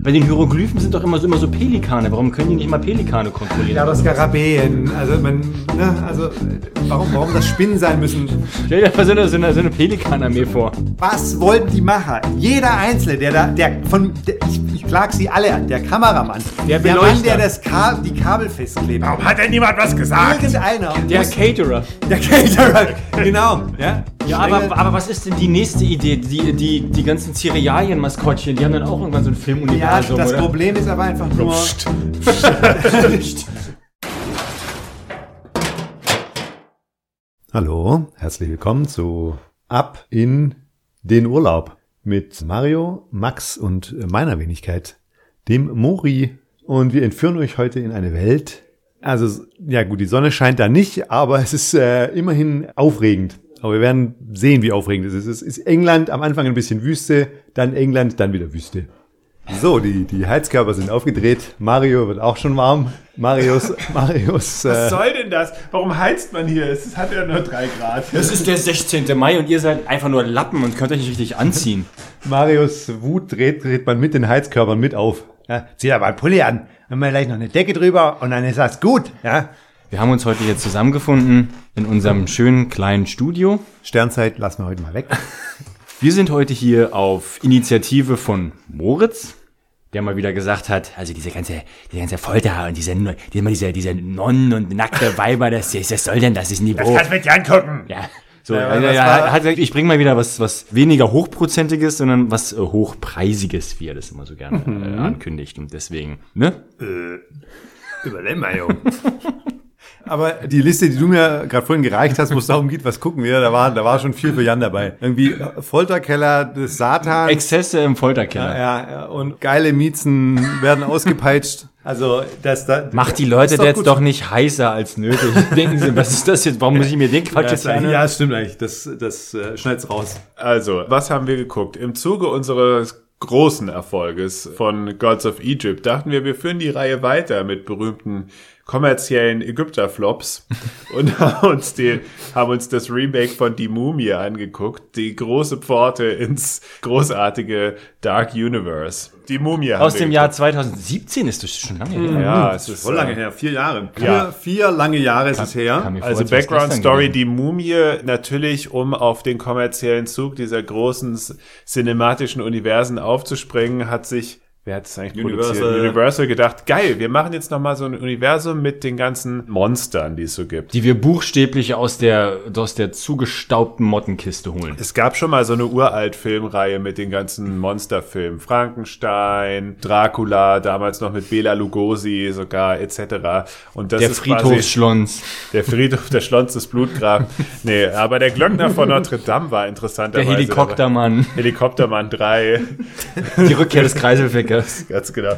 Bei den Hieroglyphen sind doch immer so, immer so Pelikane. Warum können die nicht mal Pelikane kontrollieren? Ja, das Skarabäen. Also, man, ne, also, warum, warum das Spinnen sein müssen? Stell dir mal so eine, so eine, so eine Pelikanarmee vor. Was wollten die Macher? Jeder Einzelne, der da, der von, der, ich, ich klag sie alle an. Der Kameramann, Der der Mann, der das Ka die Kabel festklebt. Warum hat denn niemand was gesagt? Irgendeiner. Der muss- Caterer. der Caterer. genau. Ja, Ja, aber, aber was ist denn die nächste Idee? Die, die, die ganzen Cerealien-Maskottchen, die haben dann auch irgendwann so ein ja, Filmuniversum, das oder? Problem ist aber einfach nur. Hallo, herzlich willkommen zu Ab in den Urlaub mit Mario, Max und meiner Wenigkeit, dem Mori. Und wir entführen euch heute in eine Welt. Also, ja gut, die Sonne scheint da nicht, aber es ist äh, immerhin aufregend. Aber wir werden sehen, wie aufregend es ist. Es ist England, am Anfang ein bisschen Wüste, dann England, dann wieder Wüste. So, die, die Heizkörper sind aufgedreht. Mario wird auch schon warm. Marius, Marius, Was äh, soll denn das? Warum heizt man hier? Es hat ja nur drei Grad. Es ist der 16. Mai und ihr seid einfach nur Lappen und könnt euch nicht richtig anziehen. Marius Wut dreht, dreht man mit den Heizkörpern mit auf. Ja, zieh aber einen Pulli an. Dann mal gleich noch eine Decke drüber und dann ist das gut. Ja. Wir haben uns heute hier zusammengefunden in unserem schönen kleinen Studio. Sternzeit lassen wir heute mal weg. Wir sind heute hier auf Initiative von Moritz, der mal wieder gesagt hat, also diese ganze, diese ganze Folter und diese, die immer diese, diese Nonnen und nackte Weiber, das, das soll denn das ist Niveau. Das kannst du mir nicht angucken. Ja. So, Ja, also, er war- hat gesagt, ich bringe mal wieder was, was weniger hochprozentiges, sondern was äh, hochpreisiges, wie er das immer so gerne äh, ankündigt. Und deswegen, ne? Überlehm mal, Junge. Aber die Liste, die du mir gerade vorhin gereicht hast, wo es darum geht, was gucken wir, da war, da war schon viel für Jan dabei. Irgendwie Folterkeller des Satans. Exzesse im Folterkeller. ja, ja, und geile Miezen werden ausgepeitscht. Also, das da. Macht die Leute doch jetzt gut. doch nicht heißer als nötig. Denken Sie, was ist das jetzt? Warum muss ich mir den Quatsch Ja, jetzt das, anhören? ja, das stimmt eigentlich. Das, das äh, schneid's raus. Also, was haben wir geguckt? Im Zuge unseres großen Erfolges von Gods of Egypt dachten wir, wir führen die Reihe weiter mit berühmten kommerziellen Ägypter-Flops und haben uns, die, haben uns das Remake von Die Mumie angeguckt, die große Pforte ins großartige Dark Universe. Die Mumie Aus dem. Jahr 2017 ist das schon lange her. Ja, es ist Voll lange äh, her, vier Jahre. Vier, Ja. vier lange Jahre ist es her. Vor, Also Background Story, die Mumie, natürlich, um auf den kommerziellen Zug dieser großen cinematischen Universen aufzuspringen, hat sich, wer hat es eigentlich Universal. produziert? Universal gedacht, geil, wir machen jetzt nochmal so ein Universum mit den ganzen Monstern, die es so gibt. Die wir buchstäblich aus der, aus der zugestaubten Mottenkiste holen. Es gab schon mal so eine uralt Filmreihe mit den ganzen Monsterfilmen. Frankenstein, Dracula, damals noch mit Bela Lugosi sogar, etc. Und das Der ist. Der Friedhof, der Schlons des Blutgrab. Nee, aber der Glöckner von Notre Dame war interessant. Der Helikoptermann. Helikoptermann 3, Die Rückkehr des Kreiselfickers. ganz genau.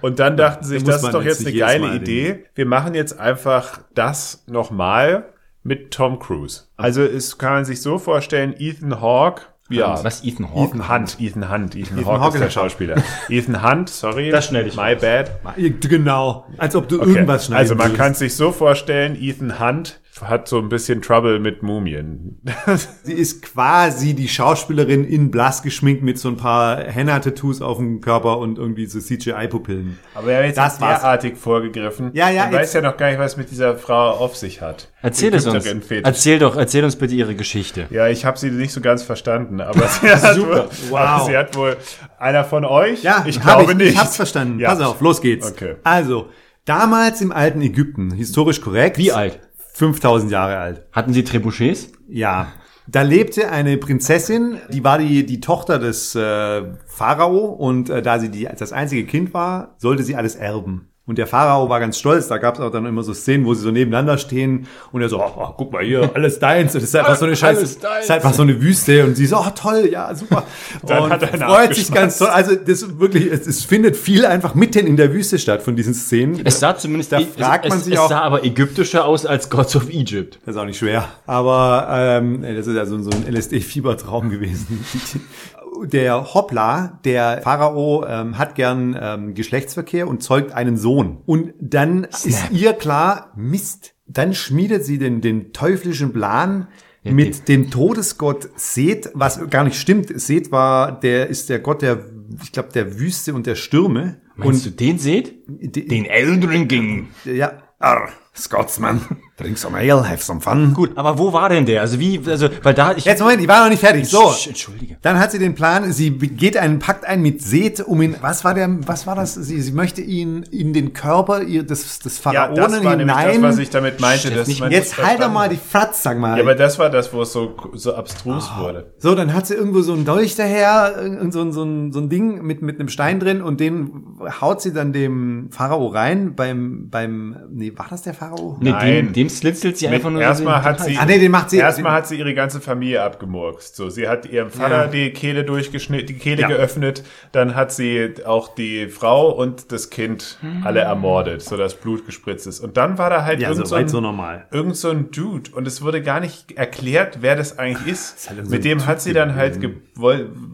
Und dann dachten sie sich, das ist doch jetzt jetzt eine geile Idee. Wir machen jetzt einfach das nochmal mit Tom Cruise. Also es kann man sich so vorstellen, Ethan Hawke, ja. Was, Ethan Hawke? Ethan Hunt, Ethan Hunt, Ethan, Ethan Hawke Hawke ist der Schauspieler. Ethan Hunt, sorry. Das schneide ich My bad. Genau. Als ob du Okay. irgendwas schneiden Also man kann sich so vorstellen, Ethan Hunt hat so ein bisschen Trouble mit Mumien. Sie ist quasi die Schauspielerin in blass geschminkt mit so ein paar Henna-Tattoos auf dem Körper und irgendwie so CGI-Pupillen. Aber er hat jetzt Das derartig vorgegriffen. Ja, ja, Man jetzt- weiß ja noch gar nicht, was mit dieser Frau auf sich hat. Erzähl es uns. Erzähl doch, erzähl uns bitte ihre Geschichte. Ja, ich habe sie nicht so ganz verstanden, aber sie hat, wohl, Wow. aber sie hat wohl einer von euch. Ja, ich glaube ich, nicht. Ich hab's verstanden. Ja. Pass auf, los geht's. Okay. Also, damals im alten Ägypten, historisch korrekt. Wie alt? 5000 Jahre alt. Hatten Sie Trebuchets? Ja. Da lebte eine Prinzessin, die war die, die Tochter des äh, Pharao und äh, da sie die, das einzige Kind war, sollte sie alles erben. Und der Pharao war ganz stolz, da gab es auch dann immer so Szenen, wo sie so nebeneinander stehen und er so, oh, oh, guck mal hier, alles deins. Und das ist einfach so eine Scheiße, deins. ist einfach so eine Wüste und sie so, oh toll, ja, super. Dann und hat er freut sich ganz toll. Also das ist wirklich, es, es findet viel einfach mitten in der Wüste statt von diesen Szenen. Es sah zumindest, Da es, fragt man es, sich es auch- sah aber ägyptischer aus als Gods of Egypt. Das ist auch nicht schwer. Aber ähm, das ist ja so, so ein LSD-Fiebertraum gewesen. Der Hoppla, der Pharao, ähm, hat gern ähm, Geschlechtsverkehr und zeugt einen Sohn. Und dann ist ihr klar, Mist. Dann schmiedet sie den, den teuflischen Plan mit dem Todesgott Seth, was gar nicht stimmt. Seth war, der ist der Gott der ich glaube, der Wüste und der Stürme. Meinst du den seht? Den Eldring King. Ja, arr, Scotsman, drink some ale, have some fun. Gut, aber wo war denn der? Also wie, also, weil da, ich... Jetzt Moment, ich war noch nicht fertig. So, Sch- Entschuldige. dann hat sie den Plan, sie geht einen Pakt ein mit Seth, um ihn, was war der, was war das? Sie, sie möchte ihn in den Körper ihr, des, des Ja, Pharaonen das war nämlich hinein. das, was ich damit meinte. Chef, dass nicht- man Jetzt halt doch mal die Fratz, sag mal. Ja, aber das war das, wo es so, so abstrus Ah. wurde. So, dann hat sie irgendwo so ein Dolch daher, so, ein- so, ein, so ein Ding mit, mit einem Stein drin und den haut sie dann dem Pharao rein beim, beim, nee, war das der Pharao? Nee, Nein. dem, dem slitzelt sie einfach nur Erstmal hat sie, Ah, nee, den macht sie- erstmal hat sie ihre ganze Familie abgemurkst. So, sie hat ihrem Vater Ja. die Kehle durchgeschnitten, die Kehle Ja. geöffnet, dann hat sie auch die Frau und das Kind alle ermordet, so dass Blut gespritzt ist. Und dann war da halt Ja, irgend so ein, so normal. irgend so ein Dude und es wurde gar nicht erklärt, wer das eigentlich ist. halt so Mit dem hat sie dann halt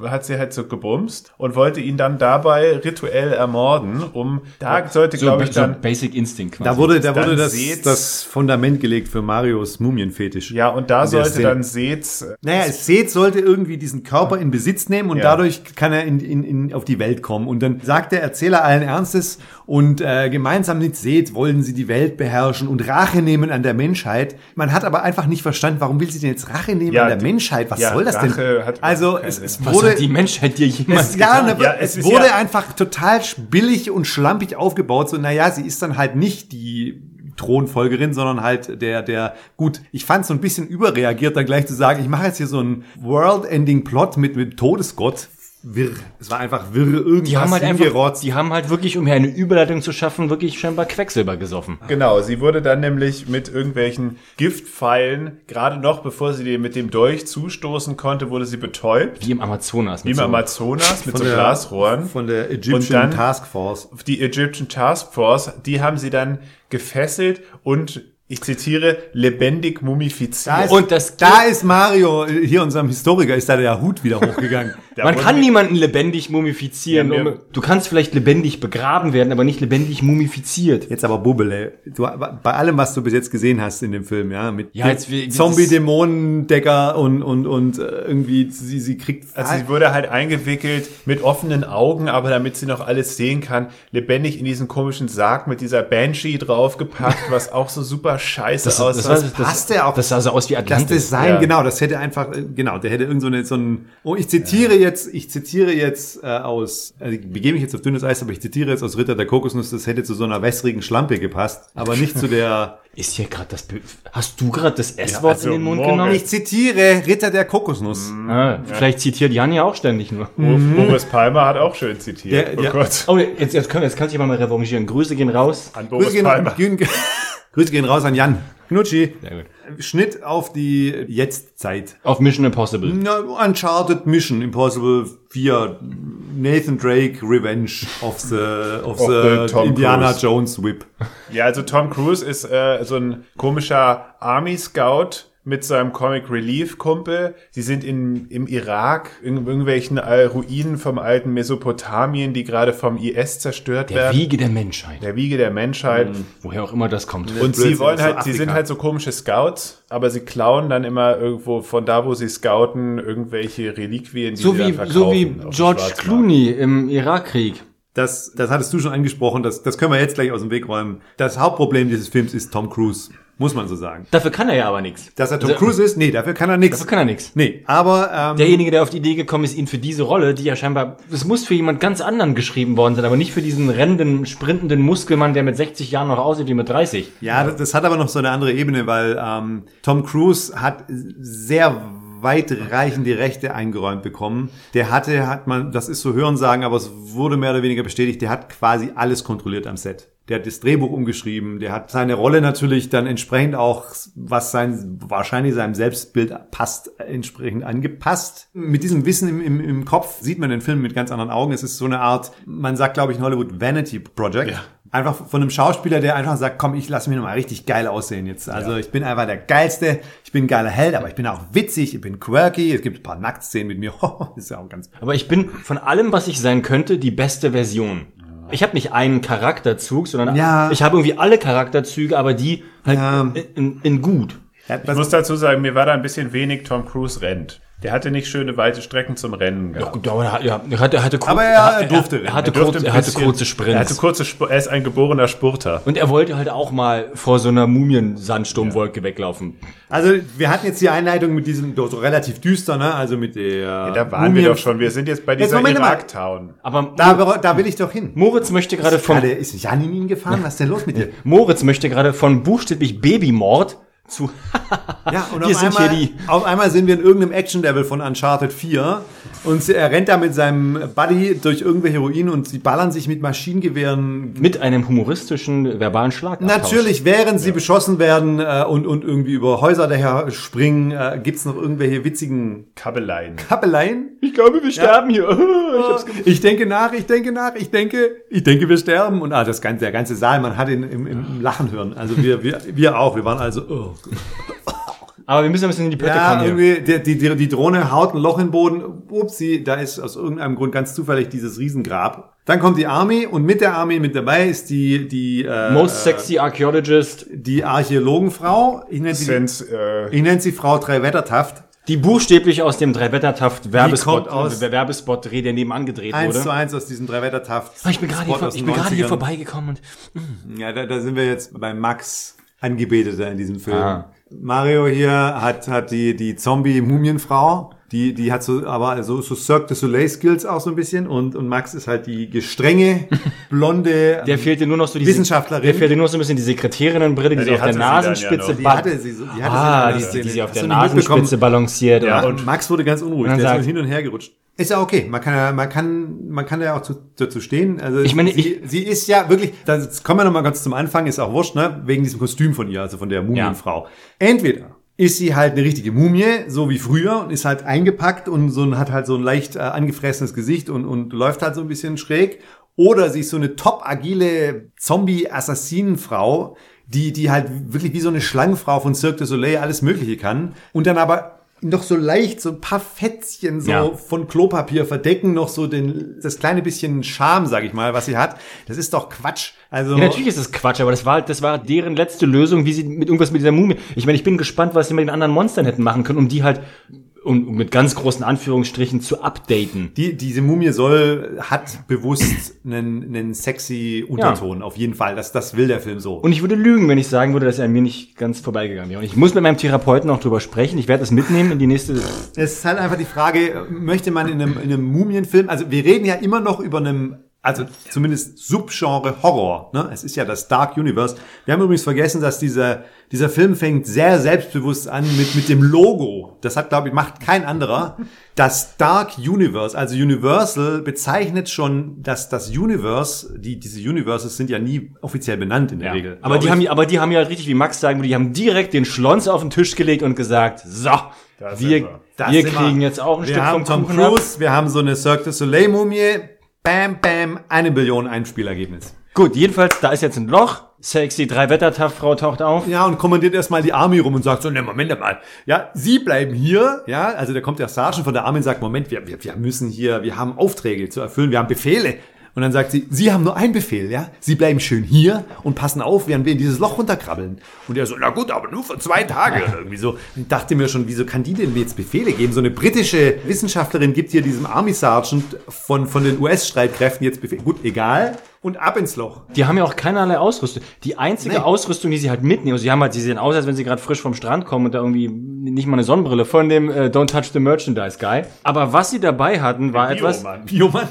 hat sie halt so gebumst und wollte ihn dann dabei rituell ermorden, um da sollte So, glaube ich so dann Basic Instinct quasi. Da wurde, da wurde das, seht's- das Fundament gelegt für Marios Mumienfetisch. ja und da sollte dann Seth Naja, Seth sollte irgendwie diesen Körper in Besitz nehmen und Ja. dadurch kann er in, in, in, auf die Welt kommen. Und dann sagt der Erzähler allen Ernstes und äh, gemeinsam mit Seth wollen sie die Welt beherrschen und Rache nehmen an der Menschheit. Man hat aber einfach nicht verstanden, warum will sie denn jetzt Rache nehmen Ja, an der die- Menschheit? Was ja, soll das Rache denn? hat also es, es Was wurde hat die Menschheit dir jemals es, ja, ne, Ja, es, es wurde ja- einfach total billig und schlampig aufgebaut. So, naja, sie ist dann halt nicht die Thronfolgerin, sondern halt der, der, gut, ich fand es so ein bisschen überreagiert, dann gleich zu sagen, ich mache jetzt hier so einen World-Ending-Plot mit, mit Todesgott. Wirr. Es war einfach wirr irgendwas Die haben halt einfach, die haben halt wirklich, um hier eine Überleitung zu schaffen, wirklich scheinbar Quecksilber gesoffen. Genau, sie wurde dann nämlich mit irgendwelchen Giftpfeilen, gerade noch bevor sie dir mit dem Dolch zustoßen konnte, wurde sie betäubt. Wie im Amazonas. Wie mit im so- Amazonas mit so der- Glasrohren. Von der Und Egyptian dann- Task Force. Die Egyptian Task Force, die haben sie dann gefesselt und, ich zitiere, lebendig mumifiziert. Da ist, Und das- da ist Mario, hier unserem Historiker, ist da der Hut wieder hochgegangen. Man kann niemanden lebendig mumifizieren. Ja, um, du kannst vielleicht lebendig begraben werden, aber nicht lebendig mumifiziert. Jetzt aber Bubbele. Du, bei allem, was du bis jetzt gesehen hast in dem Film, ja, mit Ja, jetzt wie- Zombie, Dämonendecker und, und, und äh, irgendwie, sie, sie kriegt, Also sie wurde halt eingewickelt mit offenen Augen, aber damit sie noch alles sehen kann, lebendig in diesen komischen Sarg mit dieser Banshee draufgepackt, was auch so super scheiße Das, aussah. das, das, passt ja auch. das sah so aus wie das Atlantis. Design, ja. genau, das hätte einfach, äh, genau, der hätte irgend so, eine, so ein, oh, ich zitiere jetzt, ich zitiere jetzt äh, aus, also ich begebe mich jetzt auf dünnes Eis, aber ich zitiere jetzt aus Ritter der Kokosnuss, das hätte zu so einer wässrigen Schlampe gepasst, aber nicht zu der, Ist hier gerade das. Be Hast du gerade das S-Wort also in den Mund morgen. genommen? ich zitiere Ritter der Kokosnuss. Ah, Vielleicht zitiert Jan ja auch ständig nur. Boris Palmer hat auch schön zitiert. Der- oh Gott. Oh, jetzt, jetzt, können jetzt kann ich mal revanchieren. Grüße gehen raus. An Boris Grüße gehen, Palmer. gehen, Grüße gehen raus an Jan. Knutschi. Sehr gut. Schnitt auf die Jetztzeit. Auf Mission Impossible. Na, Uncharted Mission Impossible 4 Nathan Drake Revenge of the, of Of the, the Indiana Cruise. Jones Whip. Ja, also Tom Cruise ist äh, so ein komischer Army Scout mit seinem Comic Relief Kumpel. Sie sind in, im Irak, in irgendwelchen Ruinen vom alten Mesopotamien, die gerade vom IS zerstört Der werden. Wiege der Menschheit. der Wiege der Menschheit. Woher auch immer das kommt. Und sie Blödsinn, wollen so halt, sie sind halt so komische Scouts, aber sie klauen dann immer irgendwo von da, wo sie scouten, irgendwelche Reliquien, die So sie dann wie, verkaufen. so wie George. Clooney im Irakkrieg. Das, das hattest du schon angesprochen, das, das können wir jetzt gleich aus dem Weg räumen. Das Hauptproblem dieses Films ist Tom Cruise, muss man so sagen. Dafür kann er ja aber nichts. Dass er Tom Also, Cruise ist? Nee, dafür kann er nichts. Dafür kann er nichts. Nee, aber ähm, Derjenige, der auf die Idee gekommen ist, ihn für diese Rolle, die ja scheinbar, es muss für jemand ganz anderen geschrieben worden sein, aber nicht für diesen rennenden, sprintenden Muskelmann, der mit 60 Jahren noch aussieht wie mit 30. Ja, das, das hat aber noch so eine andere Ebene, weil ähm, Tom Cruise hat sehr weitreichende Rechte eingeräumt bekommen. Der hatte, hat man, das ist so Hörensagen, aber es wurde mehr oder weniger bestätigt, der hat quasi alles kontrolliert am Set. Der hat das Drehbuch umgeschrieben, der hat seine Rolle natürlich dann entsprechend auch, was sein, wahrscheinlich seinem Selbstbild passt, entsprechend angepasst. Mit diesem Wissen im, im, im Kopf sieht man den Film mit ganz anderen Augen. Es ist so eine Art, man sagt, glaube ich, in Hollywood Vanity Project. Ja. Einfach von einem Schauspieler, der einfach sagt, komm, ich lasse mich nochmal richtig geil aussehen jetzt. Also ich bin einfach der Geilste, ich bin ein geiler Held, aber ich bin auch witzig, ich bin quirky, es gibt ein paar Nacktszenen mit mir. ist ja auch ganz... Aber ich bin von allem, was ich sein könnte, die beste Version. Ich habe nicht einen Charakterzug, sondern Ja. ich habe irgendwie alle Charakterzüge, aber die halt Ja. in, in gut. Ja, Ich muss dazu sagen, mir war da ein bisschen wenig Tom Cruise rennt. Der hatte nicht schöne weite Strecken zum Rennen gehabt. Ja, er hat- ja, er hatte, er hatte, Aber er durfte er, hatte, Er durfte kurz, er hatte bisschen- kurze Er, Sprints. hatte kurze Sp er ist ein geborener Spurter. und er wollte halt auch mal vor so einer Mumien-Sandsturmwolke weglaufen. Also wir hatten jetzt die Einleitung mit diesem so relativ düster, ne? Also mit der. Da waren wir doch schon. Wir sind jetzt bei dieser. Irak-Town. Aber Da, da will ich doch hin. Moritz möchte gerade von ist Jan in ihn gefahren? Was ist denn los mit dir? Moritz möchte gerade von buchstäblich Babymord zu Ja, und auf sind einmal, hier die- auf einmal sind wir in irgendeinem Action-Level von Uncharted 4 und er rennt da mit seinem Buddy durch irgendwelche Ruinen und sie ballern sich mit Maschinengewehren. mit einem humoristischen verbalen Schlag. Natürlich, während sie beschossen werden äh, und, und irgendwie über Häuser daher springen, äh, gibt's noch irgendwelche witzigen Kabeleien. Kappeleien. Ich glaube, wir sterben hier. Ich hab's Ich denke nach, ich denke nach, ich denke, ich denke, wir sterben. Und ah, das ganze, der ganze Saal, man hat ihn im, im Lachen hören. Also wir, wir, wir auch. Wir waren also, oh Aber wir müssen ein bisschen in die Pötte Ja, kommen. hier. irgendwie, die, die, die, Drohne haut ein Loch in den Boden. Upsi, da ist aus irgendeinem Grund ganz zufällig dieses Riesengrab. Dann kommt die Army und mit der Army mit dabei ist die, die, äh, Most sexy archaeologist, die Archäologenfrau. Ich nenne sie, Sind, äh, ich nenne sie Frau Dreiwettertaft. die buchstäblich aus dem Dreiwettertaft Werbespot, aus- äh, Werbespot Dreh, der nebenan gedreht Eins zu wurde. eins aus diesem Dreiwettertaft. Ah, Ich bin gerade hier, vor- ich bin gerade hier 90ern. vorbeigekommen und Ja, da, da sind wir jetzt bei Max Angebeteter in diesem Film. Ah. Mario hier hat, hat die, die Zombie-Mumienfrau. Die, die hat so, aber so, so Cirque du Soleil Skills auch so ein bisschen und, und Max ist halt die gestrenge, blonde, der fehlte nur noch so die Wissenschaftlerin. Der fehlte nur noch so ein bisschen die Sekretärinnenbrille, die Ja, so die auf der sie dann ja Nasenspitze die hatte sie so, die hatte Ah, sie die, die, die sie auf der? Nasenspitze balanciert. Ja, und Und Max wurde ganz unruhig, der dann ist so sagt- hin und her gerutscht. Ist ja okay, man kann ja, man kann, man kann ja auch zu, dazu stehen. Also Ich meine, sie, sie ist ja wirklich, das kommen wir nochmal ganz zum Anfang, ist auch wurscht, ne, wegen diesem Kostüm von ihr, also von der Mumienfrau. Entweder ist sie halt eine richtige Mumie, so wie früher, und ist halt eingepackt und so hat halt so ein leicht äh, angefressenes Gesicht und, und läuft halt so ein bisschen schräg. Oder sie ist so eine top agile Zombie-Assassinenfrau, die, die halt wirklich wie so eine Schlangenfrau von Cirque du Soleil alles Mögliche kann. Und dann aber noch so leicht, so ein paar Fetzchen so Ja. von Klopapier verdecken noch so den, das kleine bisschen Charme, sag ich mal, was sie hat. Das ist doch Quatsch. Also, Ja, natürlich ist das Quatsch, aber das war halt, das war deren letzte Lösung, wie sie mit irgendwas mit dieser Mumie. Ich meine, ich bin gespannt, was sie mit den anderen Monstern hätten machen können, um die halt, um, um mit ganz großen Anführungsstrichen zu updaten. die, diese Mumie soll, hat bewusst einen, einen sexy Unterton, auf jeden Fall. Das, das will der Film so. Und ich würde lügen, wenn ich sagen würde, dass er an mir nicht ganz vorbeigegangen wäre. Und ich muss mit meinem Therapeuten auch drüber sprechen. Ich werde das mitnehmen in die nächste. Es ist halt einfach die Frage, möchte man in einem, in einem Mumienfilm, also wir reden ja immer noch über einem, also zumindest Subgenre Horror, ne? Es ist ja das Dark Universe. Wir haben übrigens vergessen, dass dieser, dieser Film fängt sehr selbstbewusst an mit, mit dem Logo. Das hat, glaube ich, macht kein anderer. Das Dark Universe, also Universal bezeichnet schon, dass das Universe, die, diese Universes sind ja nie offiziell benannt in der Regel. Aber die, haben, aber die haben ja richtig, wie Max sagen würde, die haben direkt den Schlons auf den Tisch gelegt und gesagt, so, sind wir, wir. Das wir kriegen jetzt auch ein wir Stück haben vom Tom Kuchen ab. Cruise, wir haben so eine Cirque du Soleil Mumie. Bam, bam, eine Billion Einspielergebnis. Gut, jedenfalls, da ist jetzt ein Loch. Sexy Drei-Wetter-Frau taucht auf. Ja, und kommandiert erstmal die Army rum und sagt so, ne, Moment mal. Ja, Sie bleiben hier. Ja, also da kommt der Sergeant von der Army und sagt, Moment, wir, wir, wir müssen hier, wir haben Aufträge zu erfüllen, wir haben Befehle. Und dann sagt sie, Sie haben nur einen Befehl, ja? Sie bleiben schön hier und passen auf, während wir in dieses Loch runterkrabbeln. Und er so, na gut, aber nur für zwei Tage irgendwie so. Ich dachte mir schon, wieso kann die denn jetzt Befehle geben? So eine britische Wissenschaftlerin gibt hier diesem Army Sergeant von, von den US-Streitkräften jetzt Befehle. Gut, egal. Und ab ins Loch. Die haben ja auch keinerlei Ausrüstung. Die einzige Nee. Ausrüstung, die sie halt mitnehmen, also sie haben halt, sie sehen aus, als wenn sie gerade frisch vom Strand kommen und da irgendwie nicht mal eine Sonnenbrille von dem äh, Don't Touch the Merchandise Guy. Aber was sie dabei hatten, war etwas, Biomann.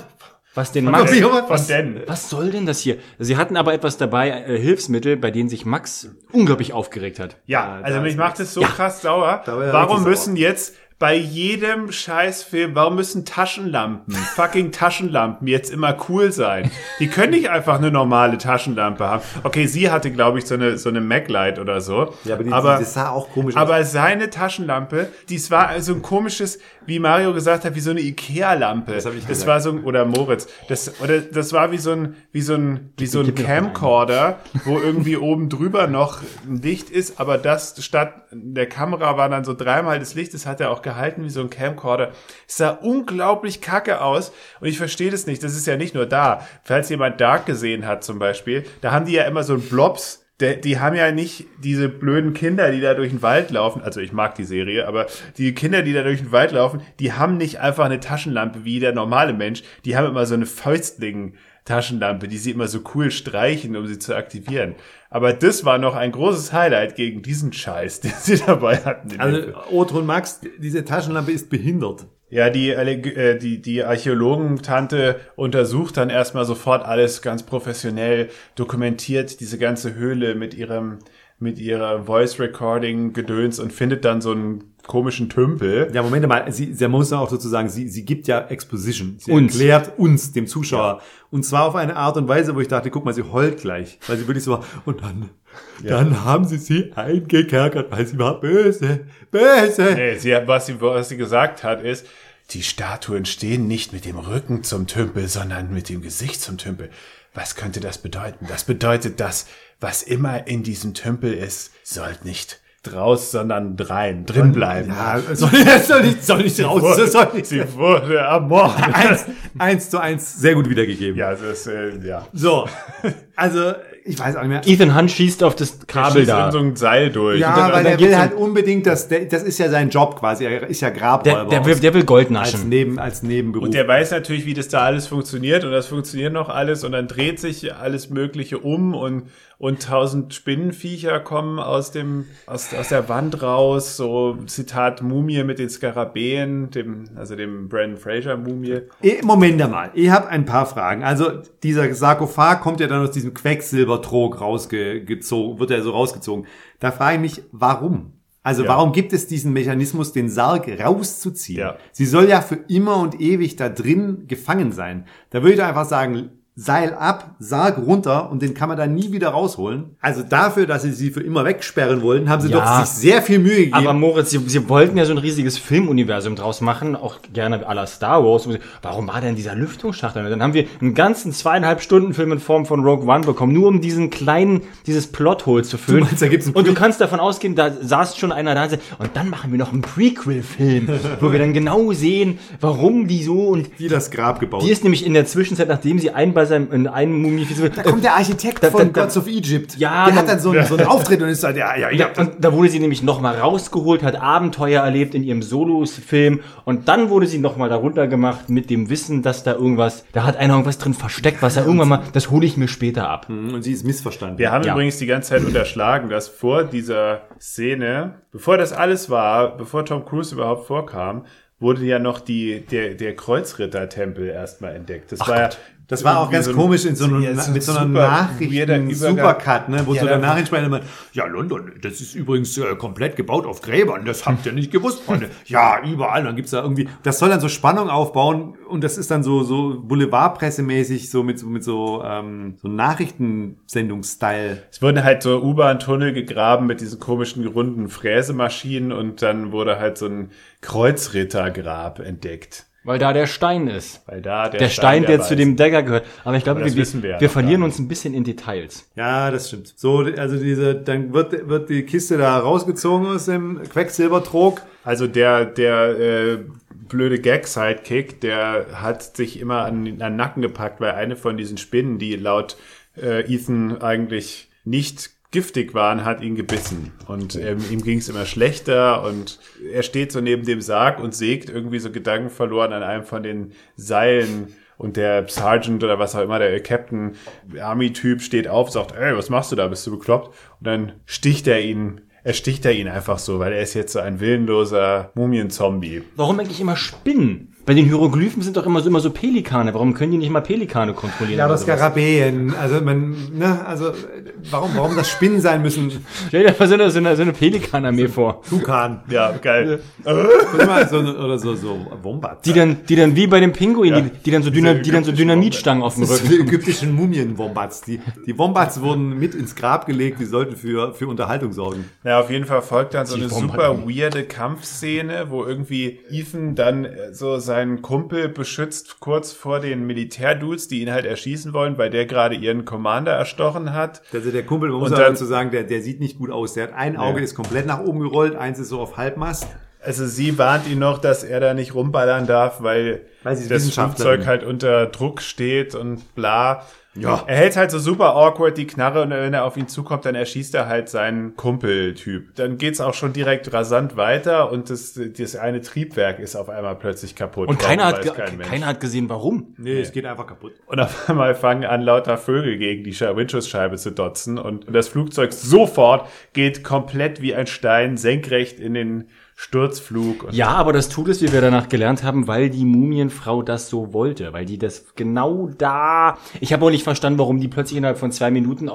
Was den Von Max, der Biomann? Von Den. was soll denn das hier? Sie hatten aber etwas dabei, äh, Hilfsmittel, bei denen sich Max unglaublich aufgeregt hat. Ja, also da mich macht es so krass sauer. Er Warum müssen jetzt bei jedem Scheißfilm, warum müssen Taschenlampen, fucking Taschenlampen jetzt immer cool sein? Die können nicht einfach eine normale Taschenlampe haben. Okay, sie hatte, glaube ich, so eine, so eine Maglight oder so. Ja, aber, die, aber, das sah auch komisch aus. aber seine Taschenlampe, dies war also ein komisches, wie Mario gesagt hat, wie so eine Ikea-Lampe. Das, hab ich das gesagt. war so ein, oder Moritz, das, oder das war wie so ein, wie so ein, wie so ein Camcorder, wo irgendwie oben drüber noch ein Licht ist, aber das statt der Kamera war dann so dreimal das Licht, das hat er auch gehalten wie so ein Camcorder. Es sah unglaublich kacke aus und ich verstehe das nicht. Das ist ja nicht nur da. Falls jemand Dark gesehen hat zum Beispiel, da haben die ja immer so ein Blobs der, die haben ja nicht diese blöden Kinder, die da durch den Wald laufen. Also ich mag die Serie, aber die Kinder, die da durch den Wald laufen, die haben nicht einfach eine Taschenlampe wie der normale Mensch. Die haben immer so eine Fäustling Taschenlampe, die sie immer so cool streichen, um sie zu aktivieren. Aber das war noch ein großes Highlight gegen diesen Scheiß, den sie dabei hatten. Also. Otron Max, diese Taschenlampe ist behindert. Ja, die, äh, die, die Archäologentante untersucht dann erstmal sofort alles ganz professionell, dokumentiert diese ganze Höhle mit ihrem, mit ihrer Voice Recording Gedöns und findet dann so einen komischen Tümpel. Ja, Moment mal, sie, sie muss auch sozusagen, sie, sie gibt ja Exposition. Sie Uns. erklärt uns, dem Zuschauer. Und zwar auf eine Art und Weise, wo ich dachte, guck mal, sie heult gleich. Weil sie wirklich so war, und dann, dann haben sie sie eingekerkert, weil sie war böse, böse. Nee, sie, hat- was, sie, was sie gesagt hat, ist, die Statuen stehen nicht mit dem Rücken zum Tümpel, sondern mit dem Gesicht zum Tümpel. Was könnte das bedeuten? Das bedeutet, dass was immer in diesem Tümpel ist, soll nicht draus, sondern rein, drin bleiben. Ja, soll, soll nicht, soll nicht raus, soll nicht. Sie wurde ermordet. Eins, eins zu eins, sehr gut wiedergegeben. Ja, das ist, äh, ja. So, also, ich weiß auch nicht mehr. Ethan Hunt schießt auf das Kabel Schießt da. in so ein Seil durch. Ja, dann- weil er gibt's will halt unbedingt, dass der, das ist ja sein Job quasi. Er ist ja Grabräuber. Der, der, will, der will Gold als naschen. Neben, als Nebenberuf. Und der weiß natürlich, wie das da alles funktioniert und das funktioniert noch alles und dann dreht sich alles Mögliche um und und tausend Spinnenviecher kommen aus dem aus, aus der Wand raus, so Zitat Mumie mit den Skarabäen, dem also dem Brandon Fraser Mumie. Eh, Moment einmal, ich habe ein paar Fragen. Also dieser Sarkophag kommt ja dann aus diesem Quecksilbertrog rausgezogen, wird er so rausgezogen. Da frage ich mich, warum? Also Ja. warum gibt es diesen Mechanismus, den Sarg rauszuziehen? Ja. Sie soll ja für immer und ewig da drin gefangen sein. Da würde ich einfach sagen, Seil ab, Sarg runter und den kann man dann nie wieder rausholen. Also dafür, dass sie sie für immer wegsperren wollten, haben sie Ja. doch sich sehr viel Mühe gegeben. Aber Moritz, sie, sie wollten ja so ein riesiges Filmuniversum draus machen, auch gerne à la Star Wars. Warum war denn dieser Lüftungsschacht? da? Dann haben wir einen ganzen zweieinhalb Stunden Film in Form von Rogue One bekommen, nur um diesen kleinen, dieses Plothole zu füllen. meinst, da gibt's und du kannst davon ausgehen, da saß schon einer da und, dann machen wir noch einen Prequel-Film, wo wir dann genau sehen, warum die so und die das Grab gebaut. die ist nämlich in der Zwischenzeit, nachdem sie einen seinem, in einen mumifiziert da kommt der Architekt da- von da- Gods of Egypt. Ja, der hat dann- dann so, einen- so einen Auftritt und ist halt, ja, ja, ja. Und da wurde sie nämlich nochmal rausgeholt, hat Abenteuer erlebt in ihrem Solos-Film und dann wurde sie nochmal darunter gemacht mit dem Wissen, dass da irgendwas, da hat einer irgendwas drin versteckt, was er irgendwann mal, das hole ich mir später ab. Und sie ist missverstanden. Wir haben Ja. übrigens die ganze Zeit unterschlagen, dass vor dieser Szene, bevor das alles war, bevor Tom Cruise überhaupt vorkam, wurde ja noch die, der, der Kreuzritter-Tempel erstmal entdeckt. Das war ja, Das war auch ganz so komisch in so einem, ja, so mit so einer super Nachricht, weirder Übergang. Supercut, ne, wo Ja, so der Nachrichtensprecher immer, ja, London, das ist übrigens äh, komplett gebaut auf Gräbern, das habt ihr nicht gewusst, Freunde. ja, überall, dann gibt's da irgendwie, das soll dann so Spannung aufbauen und das ist dann so, so Boulevardpressemäßig, so mit, so mit so, ähm, so Nachrichtensendungsstyle. Es wurden halt so U-Bahn-Tunnel gegraben mit diesen komischen runden Fräsemaschinen und dann wurde halt so ein Kreuzrittergrab entdeckt. Weil da der Stein ist. Weil da der, Der Stein, der weiß. zu dem Dagger gehört. Aber ich glaube, wir, wissen wir wir verlieren uns ein bisschen in Details. Ja, das stimmt. So, also diese, dann wird, wird die Kiste da rausgezogen aus dem Quecksilbertrog. Also der, der äh, blöde Gag-Sidekick, der hat sich immer an, an den Nacken gepackt, weil eine von diesen Spinnen, die laut äh, Ethan eigentlich nicht giftig waren, hat ihn gebissen. Und ähm, ihm ging es immer schlechter und er steht so neben dem Sarg und sägt irgendwie so Gedanken verloren an einem von den Seilen. Und der Sergeant oder was auch immer, der Captain Army-Typ steht auf, sagt, ey, was machst du da? Bist du bekloppt? Und dann sticht er ihn, ersticht er ihn einfach so, weil er ist jetzt so ein willenloser Mumienzombie. Warum eigentlich immer Spinnen? Bei den Hieroglyphen sind doch immer so, immer so Pelikane. Warum können die nicht mal Pelikane kontrollieren? Ja, das sowas? Skarabäen. Also man, ne, also warum, warum das Spinnen sein müssen? Stell dir mal so eine, so eine, so eine Pelikanarmee vor. Tukan. Ja, geil. Mal, so, oder so, so Wombat. Die dann, die dann wie bei den Pinguinen, Ja. die, die dann so, Diese Dyna, die dann so Dynamitstangen auf dem Rücken. die ägyptischen Mumien-Wombats. Die, die Wombats wurden mit ins Grab gelegt, die sollten für, für Unterhaltung sorgen. Ja, auf jeden Fall folgt dann so Die eine Bombe super weirde Kampfszene, wo irgendwie Ethan dann äh, so seinen Kumpel beschützt kurz vor den Militärdudes, die ihn halt erschießen wollen, weil der gerade ihren Commander erstochen hat. Also der Kumpel, man muss dann- dazu sagen, der, der sieht nicht gut aus. Der hat ein Auge Nee. ist komplett nach oben gerollt, eins ist so auf Halbmast. Also sie warnt ihn noch, dass er da nicht rumballern darf, weil, Weil das. Flugzeug halt unter Druck steht und bla. Ja. Er hält halt so super awkward die Knarre und wenn er auf ihn zukommt, dann erschießt er halt seinen Kumpeltyp. Dann geht's auch schon direkt rasant weiter und das, das eine Triebwerk ist auf einmal plötzlich kaputt. Und keiner hat, kein keiner hat gesehen, warum. Nee, es geht einfach kaputt. Und auf einmal fangen an, lauter Vögel gegen die Sche- Windschutzscheibe zu dotzen. Und das Flugzeug sofort geht komplett wie ein Stein senkrecht in den Sturzflug. Ja, aber das tut es, wie wir danach gelernt haben, weil die Mumienfrau das so wollte, weil die das genau da. Ich habe auch nicht verstanden, warum die plötzlich innerhalb von zwei Minuten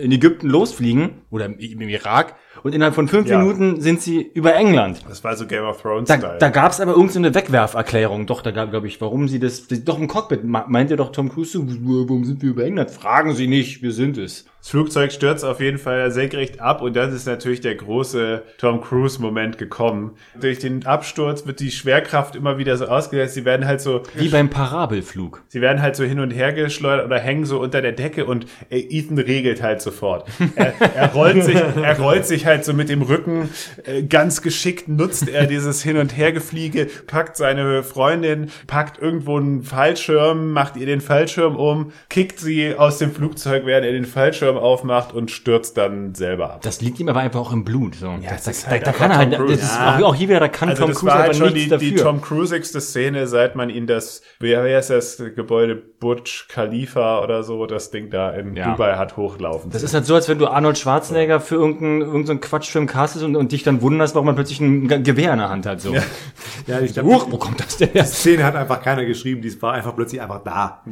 in Ägypten losfliegen oder im Irak und innerhalb von fünf Ja. Minuten sind sie über England. das war so Game of Thrones Da, Style. da gab's aber irgendeine Wegwerferklärung. Doch, da gab, glaube ich, warum sie das. Doch im Cockpit ma- meinte doch Tom Cruise, so, warum sind wir über England? Fragen Sie nicht, wir sind es. Das Flugzeug stürzt auf jeden Fall senkrecht ab und dann ist natürlich der große Tom Cruise Moment gekommen. Durch den Absturz wird die Schwerkraft immer wieder so ausgesetzt. Sie werden halt so Wie beim Parabelflug. Sie werden halt so hin und her geschleudert oder hängen so unter der Decke und äh, Ethan regelt halt sofort. Er, er, rollt sich, er rollt sich halt so mit dem Rücken äh, ganz geschickt, nutzt er dieses Hin- und Hergefliege, packt seine Freundin, packt irgendwo einen Fallschirm, macht ihr den Fallschirm um, kickt sie aus dem Flugzeug, während er den Fallschirm aufmacht und stürzt dann selber ab. Das liegt ihm aber einfach auch im Blut. So. Ja, das da, ist da, halt da kann er halt, das ist Ja. auch, auch hier wieder, da kann Also Tom das Cruise war aber halt schon nichts die, dafür. die Tom Cruisigste Szene, seit man ihn das, wie heißt das Gebäude Burj Khalifa oder so, das Ding da in Ja. Dubai hat hochlaufen. Das ist halt so, als wenn du Arnold Schwarzenegger für irgendeinen irgendeinen Quatschfilm castest und, und dich dann wunderst, warum man plötzlich ein Ge- Gewehr in der Hand hat. So. Ja, ich glaub, Huch, wo kommt das denn her? Die Szene hat einfach keiner geschrieben, die war einfach plötzlich einfach da.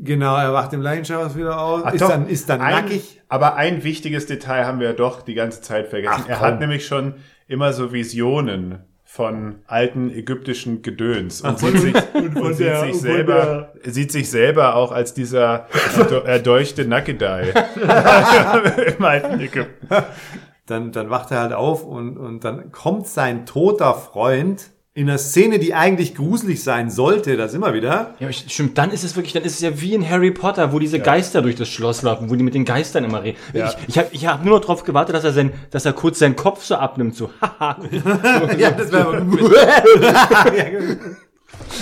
Genau, er wacht im Leichenschauhaus wieder aus, Ach ist, doch, dann, ist dann ein, nackig. Aber ein wichtiges Detail haben wir doch die ganze Zeit vergessen. Ach, er hat nämlich schon immer so Visionen von alten ägyptischen Gedöns und sieht sich, und sieht, sich selber, sieht sich selber auch als dieser erdo- erdolchte Nackedei im alten Ägypten. Dann, dann wacht er halt auf und, und dann kommt sein toter Freund in einer Szene, die eigentlich gruselig sein sollte, da sind wir wieder. Ja, stimmt, dann ist es wirklich, dann ist es ja wie in Harry Potter, wo diese Geister durch das Schloss laufen, wo die mit den Geistern immer reden. Ja. Ich, ich habe ich hab nur noch drauf gewartet, dass er sein, dass er kurz seinen Kopf so abnimmt, so, haha. Ja, das wäre.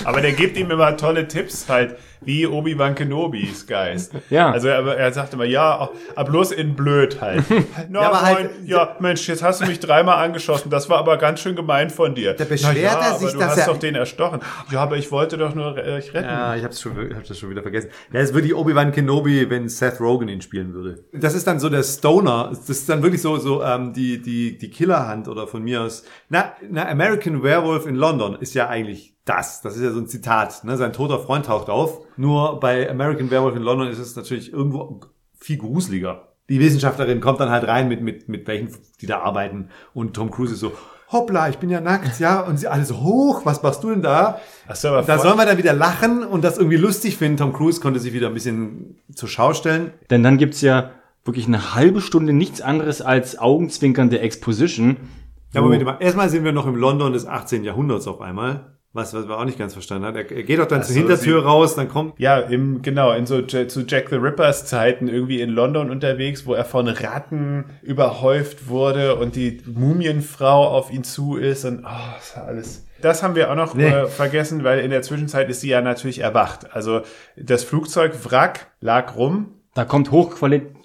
Aber der gibt ihm immer tolle Tipps halt, wie Obi-Wan Kenobis Geist. Ja. Also er, er sagt immer, ja, aber bloß in blöd halt. Na, Ja, aber halt- ja, Mensch, jetzt hast du mich dreimal angeschossen, das war aber ganz schön gemein von dir. Da beschwert Na ja, er sich, aber du dass hast er- doch den erstochen. Ja, aber ich wollte doch nur äh, euch retten. Ja, ich hab's schon, ich hab das schon wieder vergessen. Ja, es würde die Obi-Wan Kenobi, wenn Seth Rogen ihn spielen würde. Das ist dann so der Stoner. Das ist dann wirklich so, so ähm, die, die, die Killerhand oder von mir aus. Na, na, American Werewolf in London ist ja eigentlich das. Das ist ja so ein Zitat. Ne? Sein toter Freund taucht auf. Nur bei American Werewolf in London ist es natürlich irgendwo viel gruseliger. Die Wissenschaftlerin kommt dann halt rein mit, mit, mit welchen, die da arbeiten. Und Tom Cruise ist so, hoppla, ich bin ja nackt, ja. Und sie alle so, hoch, was machst du denn da? Hast du aber Da sollen wir dann wieder lachen und das irgendwie lustig finden. Tom Cruise konnte sich wieder ein bisschen zur Schau stellen. Denn dann gibt's ja wirklich eine halbe Stunde nichts anderes als augenzwinkernde Exposition. Ja, Moment mal. Erstmal sind wir noch im London des 18. Jahrhunderts auf einmal. Was, was wir auch nicht ganz verstanden haben. Er, er geht doch dann zur so, Hintertür sie- raus, dann kommt. Ja, im, genau, in so zu Jack the Rippers Zeiten irgendwie in London unterwegs, wo er von Ratten überhäuft wurde und die Mumienfrau auf ihn zu ist und oh, das war alles. Das haben wir auch noch Nee. äh, vergessen, weil in der Zwischenzeit ist sie ja natürlich erwacht. Also das Flugzeug Wrack lag rum. Da kommt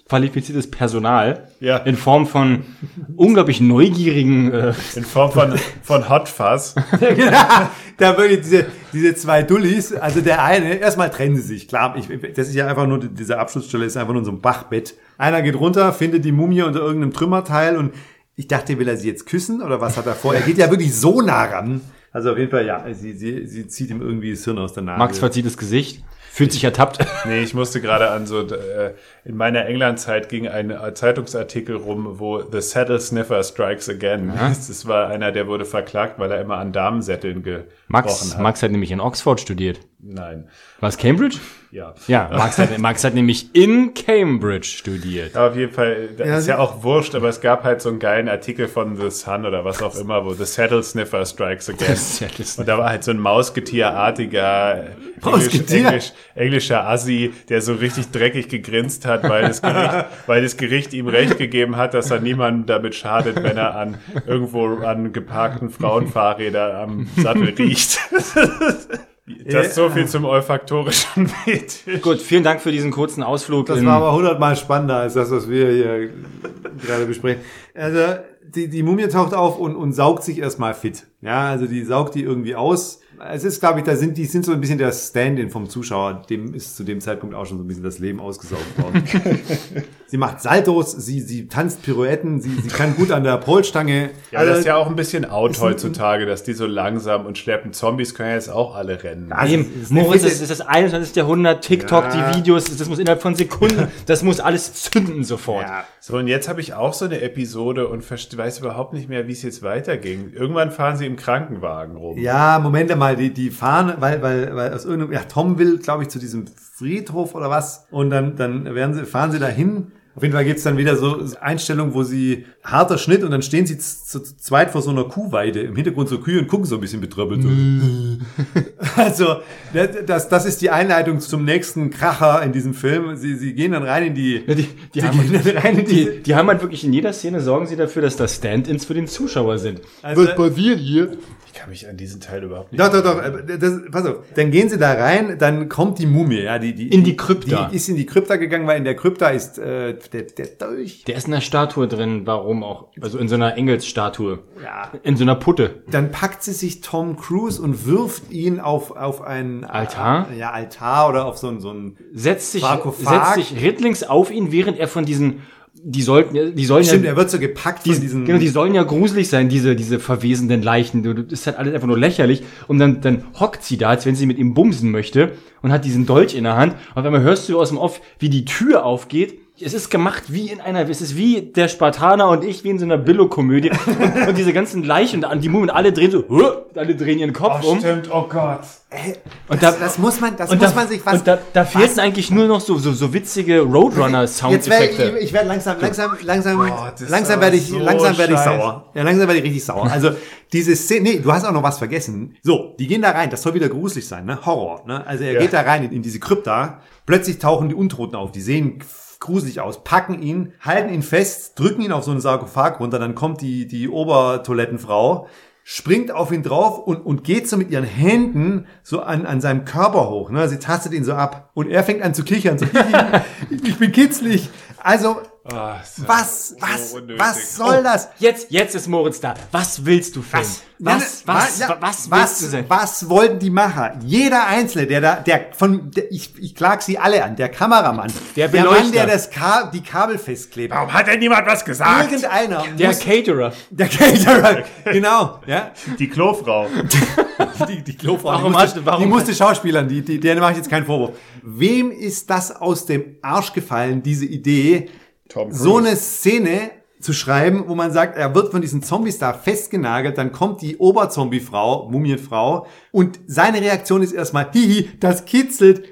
hochqualifiziertes Personal Ja. in Form von unglaublich neugierigen äh, In Form von, von Hot Fuzz. da wirklich diese, diese zwei Dullis, also der eine, erstmal trennen sie sich, klar, ich, das ist ja einfach nur, diese Abschlussstelle ist einfach nur so ein Bachbett. Einer geht runter, findet die Mumie unter irgendeinem Trümmerteil und ich dachte, will er sie jetzt küssen oder was hat er vor? Er geht ja wirklich so nah ran. Also auf jeden Fall, ja, sie, sie, sie zieht ihm irgendwie das Hirn aus der Nase. Max verzieht das Gesicht, fühlt sich ertappt. Nee, ich musste gerade an so, äh, in meiner England-Zeit ging ein äh, Zeitungsartikel rum, wo The Saddle Sniffer Strikes Again. Das war einer, der wurde verklagt, weil er immer an Damensätteln gebrochen Max, hat. Max hat nämlich in Oxford studiert. Nein, Was, Cambridge? ja. Ja, Max hat, Max hat nämlich in Cambridge studiert. Aber auf jeden Fall, das Ja, ist ja auch wurscht, aber es gab halt so einen geilen Artikel von The Sun oder was auch immer, wo The Saddle Sniffer Strikes Again. Und da war halt so ein Mausgetierartiger, Mausgetier? Englisch, englischer Assi, der so richtig dreckig gegrinst hat, weil das Gericht, weil das Gericht ihm recht gegeben hat, dass er niemandem damit schadet, wenn er an irgendwo an geparkten Frauenfahrräder am Sattel riecht. Das ist so viel zum olfaktorischen Fetisch. Gut, vielen Dank für diesen kurzen Ausflug. Das war aber hundertmal spannender als das, was wir hier gerade besprechen. Also die, die Mumie taucht auf und, und saugt sich erstmal fit. Ja, also die saugt die irgendwie aus. Es ist, glaube ich, da sind die sind so ein bisschen der Stand-in vom Zuschauer. Dem ist zu dem Zeitpunkt auch schon so ein bisschen das Leben ausgesaugt worden. sie macht Saltos, sie, sie tanzt Pirouetten, sie, sie kann gut an der Polstange. Ja, das ist Also, ja auch ein bisschen out heutzutage, dass die so langsam und schleppen. Zombies können ja jetzt auch alle rennen. Eben, es ist eine Moritz, das ist das 21. Jahrhundert, TikTok, Ja. die Videos, das muss innerhalb von Sekunden, das muss alles zünden sofort. ja. So, und jetzt habe ich auch so eine Episode und weiß überhaupt nicht mehr, wie es jetzt weiterging. Irgendwann fahren sie im Krankenwagen rum. Ja, Moment mal, die, die fahren, weil, weil, weil aus irgendeinem, ja, Tom will, glaube ich, zu diesem Friedhof oder was. Und dann, dann werden sie, fahren sie dahin. Auf jeden Fall gibt's dann wieder so Einstellungen, wo sie harter Schnitt und dann stehen sie zu, zu zweit vor so einer Kuhweide. Im Hintergrund so Kühe und gucken so ein bisschen betröppelt. So. also, das, das, ist die Einleitung zum nächsten Kracher in diesem Film. Sie, sie gehen dann rein in die, Ja, die, die, sie haben, rein in die, die, die haben halt wirklich in jeder Szene sorgen sie dafür, dass das Stand-ins für den Zuschauer sind. also, passiert hier? Ich kann mich an diesen Teil überhaupt nicht Doch, doch, doch. äh, Das, pass auf. Dann gehen sie da rein, dann kommt die Mumie, ja, die, die In die Krypta. Die ist in die Krypta gegangen, weil in der Krypta ist äh, der, der Dolch. Der ist in der Statue drin, warum auch? Also in so einer Engelsstatue. Ja. In so einer Putte. Dann packt sie sich Tom Cruise und wirft ihn auf auf einen Altar? Äh, ja, Altar oder auf so ein so ein. Setzt sich, Sarkophag. setzt sich rittlings auf ihn, während er von diesen, die sollten, die sollen Stimmt, ja, er wird so gepackt die, von diesen. genau, die sollen ja gruselig sein, diese, diese verwesenden Leichen. Du, ist halt alles einfach nur lächerlich. Und dann, dann hockt sie da, als wenn sie mit ihm bumsen möchte und hat diesen Dolch in der Hand. Und auf einmal hörst du aus dem Off, wie die Tür aufgeht. Es ist gemacht wie in einer, es ist wie der Spartaner und ich, wie in so einer Billo-Komödie. und, und diese ganzen Leichen und die Mumien, alle drehen so, alle drehen ihren Kopf um. stimmt, oh Gott. Und da, das, das muss man, das und muss da, man sich was. und da, da fehlten eigentlich nur noch so, so, so witzige Jetzt werde Roadrunner-Soundeffekte. ich, ich werde langsam, langsam, langsam, das ist langsam werde ich, so langsam werde ich sauer. Ja, langsam werde ich richtig sauer. Also diese Szene, nee, du hast auch noch was vergessen. So, die gehen da rein. Das soll wieder gruselig sein, ne? Horror, ne? Also er Ja. geht da rein in, in diese Krypta. Plötzlich tauchen die Untoten auf. Die sehen gruselig aus, packen ihn, halten ihn fest, drücken ihn auf so einen Sarkophag runter. Dann kommt die die Obertoilettenfrau springt auf ihn drauf und, und geht so mit ihren Händen so an, an seinem Körper hoch. Ne? Sie tastet ihn so ab. Und er fängt an zu kichern. So, ich bin kitzlig. Also, Ah, so- was, so was, unnötig. was soll das? Jetzt, jetzt ist Moritz da. Was willst du filmen? Was, was, ja, was, willst was, du sein? was wollten die Macher? Jeder Einzelne, der da, der von, der, ich, ich klag sie alle an, der Kameramann, Der der Mann, der das Ka die Kabel festklebt, Warum hat denn niemand was gesagt? irgendeiner, Der muss, Caterer. der Caterer, genau, ja, Die Klofrau. die, die Klofrau, Warum die, musste, warum die musste Schauspielern, die, die, der mache ich jetzt keinen Vorwurf. Wem ist das aus dem Arsch gefallen, diese Idee. So eine Szene zu schreiben, wo man sagt, er wird von diesen Zombies da festgenagelt, dann kommt die Oberzombie-Frau, Mumienfrau, und seine Reaktion ist erstmal, hihi, das kitzelt.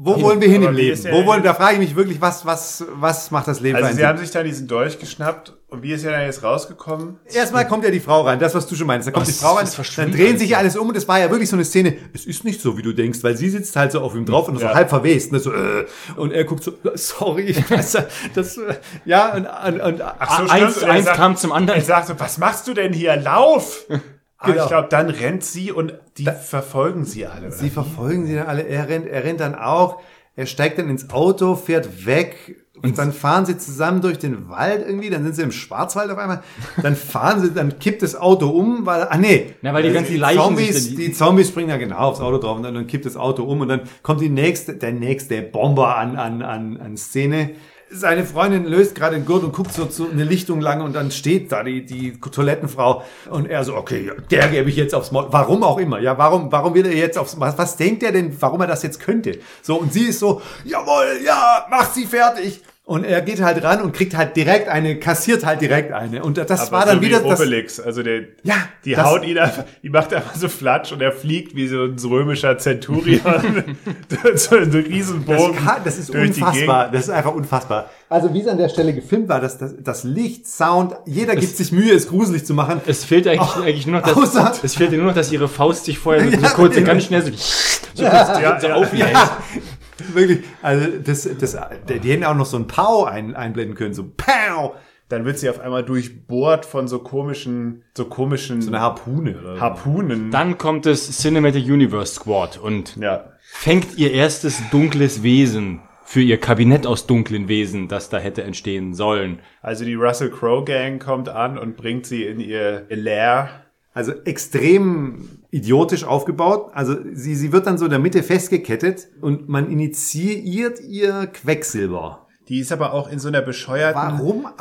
Wo wollen wir hin aber im Leben? ist Wo wollen, da frage ich mich wirklich, was, was, was macht das Leben Also sie Sinn? haben sich dann diesen Dolch geschnappt und wie ist er dann jetzt rausgekommen? Erstmal kommt ja die Frau rein, das, was du schon meinst. Da kommt Was- die Frau rein, das dann drehen sich alles. alles um und das war ja wirklich so eine Szene, es ist nicht so, wie du denkst, weil sie sitzt halt so auf ihm drauf und so Ja. halb verwest. Ne, so, äh, und er guckt so, sorry, ich weiß, das, äh, ja, und, und, und Ach so, eins- stimmt. Eins sagt- kam zum anderen. Er sagt so, was machst du denn hier? Lauf! Aber Genau. ich glaube, dann rennt sie und die verfolgen sie alle. Sie verfolgen sie dann alle. Er rennt, er rennt dann auch. Er steigt dann ins Auto, fährt weg. Und dann fahren sie zusammen durch den Wald irgendwie. Dann sind sie im Schwarzwald auf einmal. Dann fahren sie, dann kippt das Auto um, weil, ah nee. Na, weil die ganzen Leichen Zombies, sich dann- die Zombies springen ja genau aufs Auto drauf und dann, dann kippt das Auto um und dann kommt die nächste, der nächste Bomber an, an, an, an Szene. Seine Freundin löst gerade den Gurt und guckt so zu eine Lichtung lang und dann steht da die, die Toilettenfrau und er so, okay, der gebe ich jetzt aufs Maul. Warum auch immer, ja, warum, warum will er jetzt aufs was, was denkt er denn, warum er das jetzt könnte? So, und sie ist so, jawohl, ja, mach sie fertig. Und er geht halt ran und kriegt halt direkt eine, kassiert halt direkt eine. Und das Aber war dann so wieder wie das, Obelix. Also der, Ja, die das- haut ihn einfach, die macht einfach so Flatsch und er fliegt wie so ein römischer Zenturion. so ein Riesenbogen. Das, kann, das ist durch die unfassbar. Das ist einfach unfassbar. Also wie es an der Stelle gefilmt war, das, das, das Licht, Sound, jeder gibt sich Mühe, es gruselig zu machen. Es fehlt eigentlich, eigentlich nur noch, dass, außer- es fehlt nur noch, dass ihre Faust sich vorher so, Ja, so kurz, ja. ganz schnell so, so, kurz, Ja, so ja. aufhält. Wirklich, also das, das, die hätten auch noch so ein Pow ein, einblenden können, so Pow! Dann wird sie auf einmal durchbohrt von so komischen, so komischen So eine Harpune oder. Harpunen. Dann kommt das Cinematic Universe Squad und ja. fängt ihr erstes dunkles Wesen für ihr Kabinett aus dunklen Wesen, das da hätte entstehen sollen. Also die Russell Crowe Gang kommt an und bringt sie in ihr Lair. Also extrem idiotisch aufgebaut. Also sie, sie wird dann so in der Mitte festgekettet und man initiiert ihr Quecksilber. Die ist aber auch in so einer bescheuerten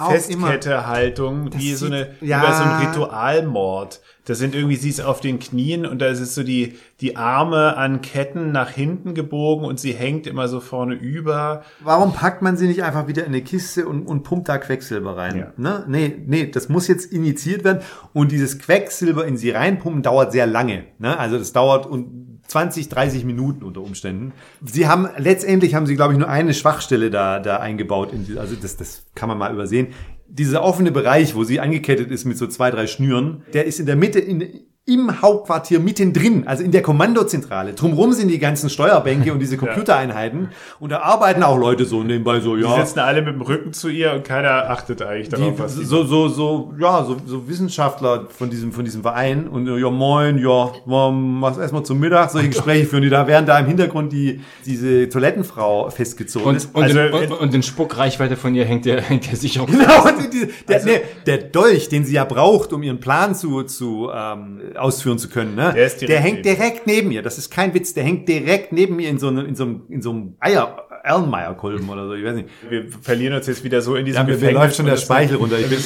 Festkette-Haltung, wie so eine, ja. über so ein Ritualmord. Das sind irgendwie, sie ist auf den Knien und da ist so die, die Arme an Ketten nach hinten gebogen und sie hängt immer so vorne über. Warum packt man sie nicht einfach wieder in eine Kiste und, und pumpt da Quecksilber rein? Ja. Ne? Nee, nee, das muss jetzt initiiert werden und dieses Quecksilber in sie reinpumpen dauert sehr lange. Ne? Also das dauert und 20, 30 Minuten unter Umständen. Sie haben, letztendlich haben sie, glaube ich, nur eine Schwachstelle da, da eingebaut. In die, also das, das kann man mal übersehen. Dieser offene Bereich, wo sie angekettet ist mit so zwei, drei Schnüren, der ist in der Mitte, in, im Hauptquartier mittendrin, also in der Kommandozentrale. Drumrum sind die ganzen Steuerbänke und diese Computereinheiten. Und da arbeiten auch Leute so nebenbei so, Die ja. sitzen alle mit dem Rücken zu ihr und keiner achtet eigentlich darauf, Die, was die so, so, so, ja, so, so Wissenschaftler von diesem, von diesem Verein und ja, moin, ja, was erstmal zum Mittag, solche Gespräche führen die da, während da im Hintergrund die, diese Toilettenfrau festgezogen ist. Und, und, Also, in, und, und in Spuckreichweite von ihr hängt der, hängt der Sicherung. Genau, und die, der, nee, der Dolch, den sie ja braucht, um ihren Plan zu, zu ähm, ausführen zu können, ne? Der direkt hängt neben direkt neben ihr. Das ist kein Witz, der hängt direkt neben mir in so einem, in so einem, in so einem Eier, Erlenmeyer-Kolben oder so, ich weiß nicht. wir verlieren uns jetzt wieder so in diesem Ja, mir- mir läuft schon der Speichel runter. Ich bin-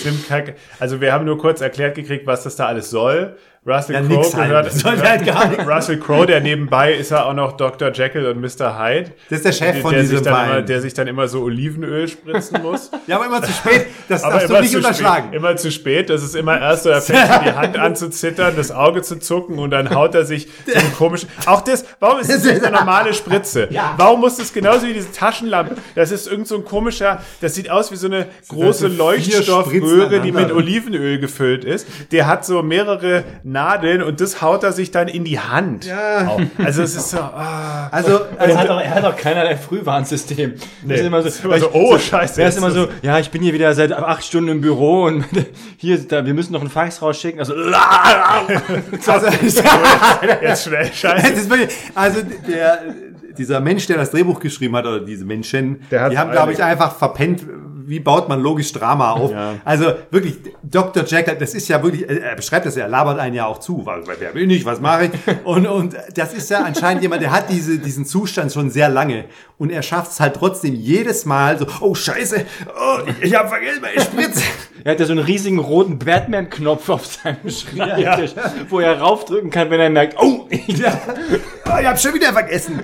also wir haben nur kurz erklärt gekriegt, was das da alles soll. Russell Ja, Crowe halt. gehört, halt nichts. Russell Crowe, der nebenbei ist ja auch noch Dr. Jekyll und Mr. Hyde. Das ist der Chef von der diesem Verein. Der sich dann immer so Olivenöl spritzen muss. Ja, aber immer zu spät, das Aber darfst du immer nicht zu unterschlagen. Spät, immer zu spät. Das ist immer erst so, er fängt die Hand an zu zittern, das Auge zu zucken und dann haut er sich so ein komisch. Auch das, warum ist das nicht eine normale Spritze? Warum muss das genauso wie diese Taschenlampe? Das ist irgend so ein komischer, das sieht aus wie so eine große Leuchtstoffröhre, die mit. Olivenöl gefüllt ist. Der hat so mehrere Nadeln und das haut er sich dann in die Hand. Ja. Also es ist so, ah. Also, Er also hat, auch, er hat auch keinerlei Frühwarnsystem. Nee. ist immer so, ist immer so, oh, scheiße, Er ist immer so, ja, ich bin hier wieder seit acht Stunden im Büro und hier, da, wir müssen noch einen Fax rausschicken. Also, also Jetzt schnell, scheiße. also der, dieser Mensch, der das Drehbuch geschrieben hat, oder diese Menschen, die haben, glaube ich, einfach verpennt, wie baut man logisch Drama auf. Ja. Also wirklich, Dr. Jekyll, das ist ja wirklich, er beschreibt das ja, er labert einen ja auch zu, weil, wer bin ich, was mache ich? Und, und das ist ja anscheinend jemand, der hat diese, diesen Zustand schon sehr lange. Und er schafft es halt trotzdem jedes Mal so, oh scheiße, oh, ich, ich habe vergessen, meine Spritze. er hat ja so einen riesigen roten Batman-Knopf auf seinem Schreibtisch, wo er raufdrücken kann, wenn er merkt, oh, Ja. Oh, ich habe schon wieder vergessen.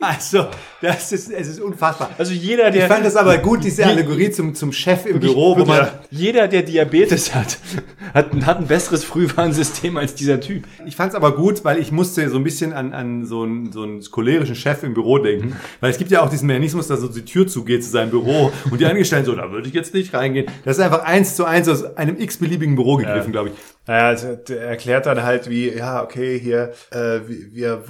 Also, das ist, es ist unfassbar. also jeder, Ich der, fand das aber gut, diese Allegorie zum, zum Chef im Büro, wo man, Ja. jeder, der Diabetes hat, hat, hat ein besseres Frühwarnsystem als dieser Typ. ich fand es aber gut, weil ich musste so ein bisschen an, an so, einen, so einen cholerischen Chef im Büro denken. Weil es gibt ja auch diesen Mechanismus, dass so die Tür zugeht zu seinem Büro und die Angestellten so, da würde ich jetzt nicht reingehen. Das ist einfach eins zu eins aus einem x-beliebigen Büro gegriffen, glaube ich. Naja, also, erklärt dann halt wie, ja, okay, hier, äh, wir, wir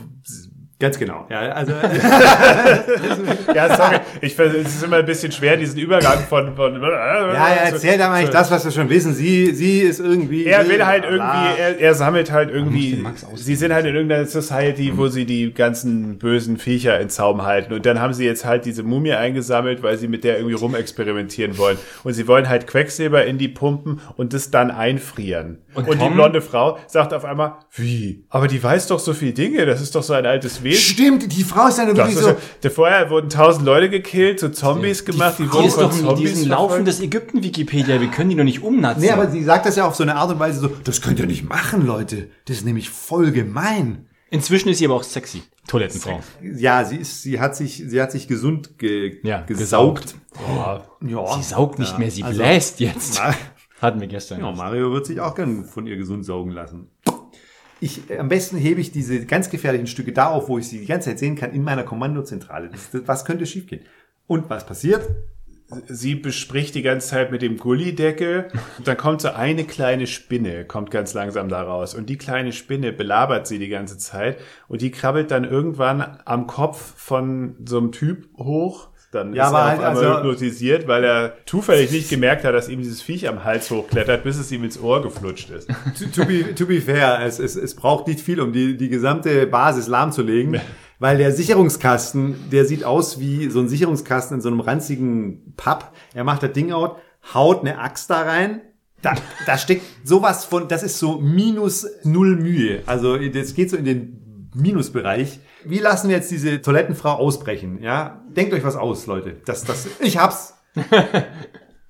Ganz genau. Ja, also, ja, sorry, ich es ist immer ein bisschen schwer, diesen Übergang von, von ja, er erzählt aber eigentlich das, was wir schon wissen. Sie, sie ist irgendwie. Er will halt irgendwie, er, er sammelt halt irgendwie, sie sind halt in irgendeiner Society, wo sie die ganzen bösen Viecher in Zaum halten und dann haben sie jetzt halt diese Mumie eingesammelt, weil sie mit der irgendwie rumexperimentieren wollen und sie wollen halt Quecksilber in die pumpen und das dann einfrieren. Und, Und die blonde Frau sagt auf einmal, wie? Aber die weiß doch so viel Dinge, das ist doch so ein altes Wesen. Stimmt, die Frau ist ja nur Das wirklich so. ja, der vorher wurden tausend Leute gekillt, zu Zombies gemacht, die, Die wurden ist von doch Zombies diesen verfolgt. laufendes Ägypten-Wikipedia, wir können die doch nicht umnatzen. Nee, aber sie sagt das ja auf so eine Art und Weise so, das könnt ihr nicht machen, Leute. Das ist nämlich voll gemein. Inzwischen ist sie aber auch sexy. Toilettenfrau. Ja, sie ist, sie hat sich, sie hat sich gesund ge, Ja, gesaugt. Oh, Ja. Sie saugt nicht mehr, sie also- bläst jetzt. Hatten wir gestern. Ja, Mario wird sich auch gern von ihr gesund saugen lassen. Ich, am besten hebe ich diese ganz gefährlichen Stücke da auf, wo ich sie die ganze Zeit sehen kann, in meiner Kommandozentrale. Das, das, was könnte schiefgehen? Und was passiert? sie bespricht die ganze Zeit mit dem Gullideckel. Und dann kommt so eine kleine Spinne, kommt ganz langsam da raus. Und die kleine Spinne belabert sie die ganze Zeit. Und die krabbelt dann irgendwann am Kopf von so einem Typ hoch. Dann Ja, ist aber er halt, auf einmal also- hypnotisiert, weil er zufällig nicht gemerkt hat, dass ihm dieses Viech am Hals hochklettert, bis es ihm ins Ohr geflutscht ist. To, to, be, to be fair, es, es, es braucht nicht viel, um die, die gesamte Basis lahmzulegen, weil der Sicherungskasten, der sieht aus wie so ein Sicherungskasten in so einem ranzigen Papp. Er macht das Ding out, haut eine Axt da rein. Da, da steckt sowas von, das ist so minus null Mühe. Also das geht so in den Minusbereich. Wie lassen wir jetzt diese Toilettenfrau ausbrechen? Ja, denkt euch was aus, Leute. Das, das, ich hab's.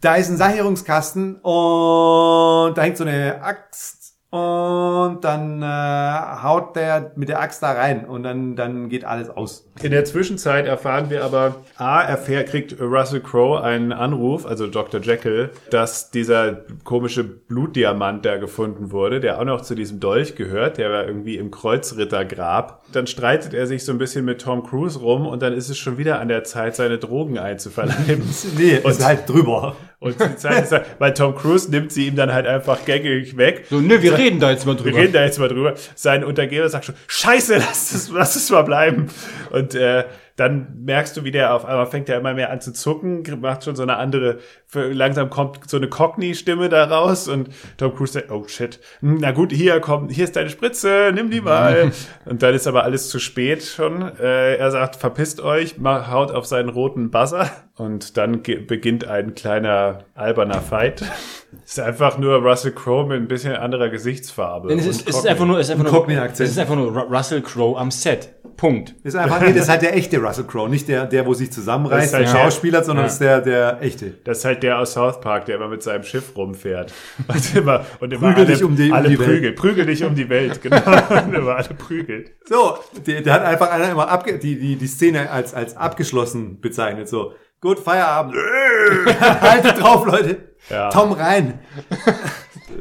Da ist ein Sicherungskasten und da hängt so eine Axt und dann äh, haut der mit der Axt da rein und dann, dann geht alles aus. In der Zwischenzeit erfahren wir aber, A, erfährt, kriegt Russell Crowe einen Anruf, also Dr. Jekyll, dass dieser komische Blutdiamant da gefunden wurde, der auch noch zu diesem Dolch gehört, der war irgendwie im Kreuzrittergrab. Dann streitet er sich so ein bisschen mit Tom Cruise rum und dann ist es schon wieder an der Zeit, seine Drogen einzuverleiben. Nee, Und- ist halt drüber. Und die Zeit ist, weil Tom Cruise nimmt sie ihm dann halt einfach gängig weg. So, ne, wir reden da jetzt mal Wir drüber. reden da jetzt mal drüber. Sein Untergeber sagt schon, scheiße, lass es, lass es mal bleiben. Und äh, dann merkst du, wie der auf einmal fängt er immer mehr an zu zucken, macht schon so eine andere, langsam kommt so eine Cockney-Stimme da raus und Tom Cruise sagt, oh shit, Hm, na gut, hier kommt, hier ist deine Spritze, nimm die mal. und dann ist aber alles zu spät schon. Äh, er sagt, verpisst euch, haut auf seinen roten Buzzer und dann beginnt ein kleiner alberner Fight. ist einfach nur Russell Crowe mit ein bisschen anderer Gesichtsfarbe. Es ist, es ist einfach nur, es ist einfach Ein nur, es ist einfach nur Ru- Russell Crowe am Set. Punkt. Ist einfach, nee, das ist halt der echte Russell Crowe, nicht der, der, wo sich zusammenreißt, Das ist der halt der- Schauspieler, sondern Ja. das ist der, der echte. Das ist halt der aus South Park, der immer mit seinem Schiff rumfährt. Und immer, und immer Prügel alle, dich um die- um alle die Welt. prügelt. Prügel dich um die Welt, genau. und immer alle prügelt. So, der, der hat einfach einer immer abge die, die, die Szene als, als abgeschlossen bezeichnet. So, gut, Feierabend. Haltet drauf, Leute. Ja. Tom rein.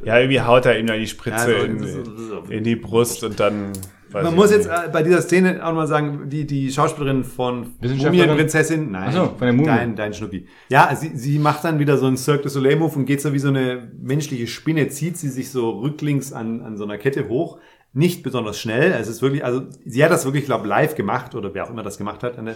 Ja, irgendwie haut er ihm dann die Spritze Ja, so- in, so- so- in die Brust und dann. Weiß Man muss jetzt äh, bei dieser Szene auch mal sagen, die, die Schauspielerin von? Mumienprinzessin, nein, Ach so, von der Mumie. dein, dein Schnuppi. Ja, sie, sie macht dann wieder so einen Cirque du Soleil Move und geht so wie so eine menschliche Spinne, zieht sie sich so rücklings an, an so einer Kette hoch. Nicht besonders schnell, es ist wirklich, also sie hat das wirklich, glaube live gemacht oder wer auch immer das gemacht hat. An der,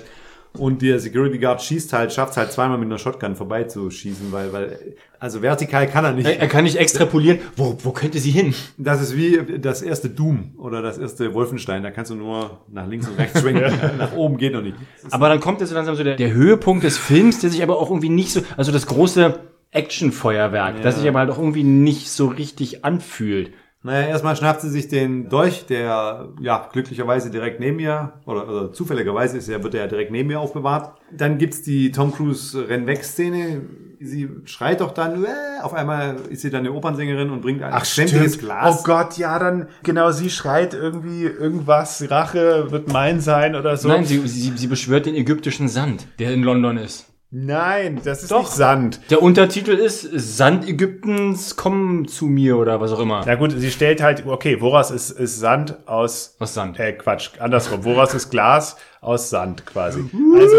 und der Security Guard schießt halt, schafft es halt zweimal mit einer Shotgun vorbeizuschießen, weil, weil, also vertikal kann er nicht. Er, er kann nicht extrapolieren. Wo, wo könnte sie hin? Das ist wie das erste Doom oder das erste Wolfenstein. Da kannst du nur nach links und rechts schwenken. nach oben geht noch nicht. Aber dann kommt jetzt langsam so der, der Höhepunkt des Films, der sich aber auch irgendwie nicht so, also das große Actionfeuerwerk, das sich aber halt auch irgendwie nicht so richtig anfühlt. Naja, erstmal schnappt sie sich den Dolch, der ja glücklicherweise direkt neben ihr, oder, oder zufälligerweise ist er, wird er ja direkt neben ihr aufbewahrt. Dann gibt's die Tom Cruise Rennweg-Szene. Sie schreit doch dann, äh, auf einmal ist sie dann eine Opernsängerin und bringt ein sämtliches Glas. Oh Gott, ja, dann, genau, sie schreit irgendwie irgendwas, Rache wird mein sein oder so. Nein, sie, sie, sie beschwört den ägyptischen Sand, der in London ist. Nein, das ist Doch. nicht Sand. Der Untertitel ist Sand Ägyptens, komm zu mir oder was auch immer. Na gut, sie stellt halt, okay, woraus ist, ist Sand aus, Was Sand? äh, Quatsch, andersrum, woraus ist Glas aus Sand quasi. Also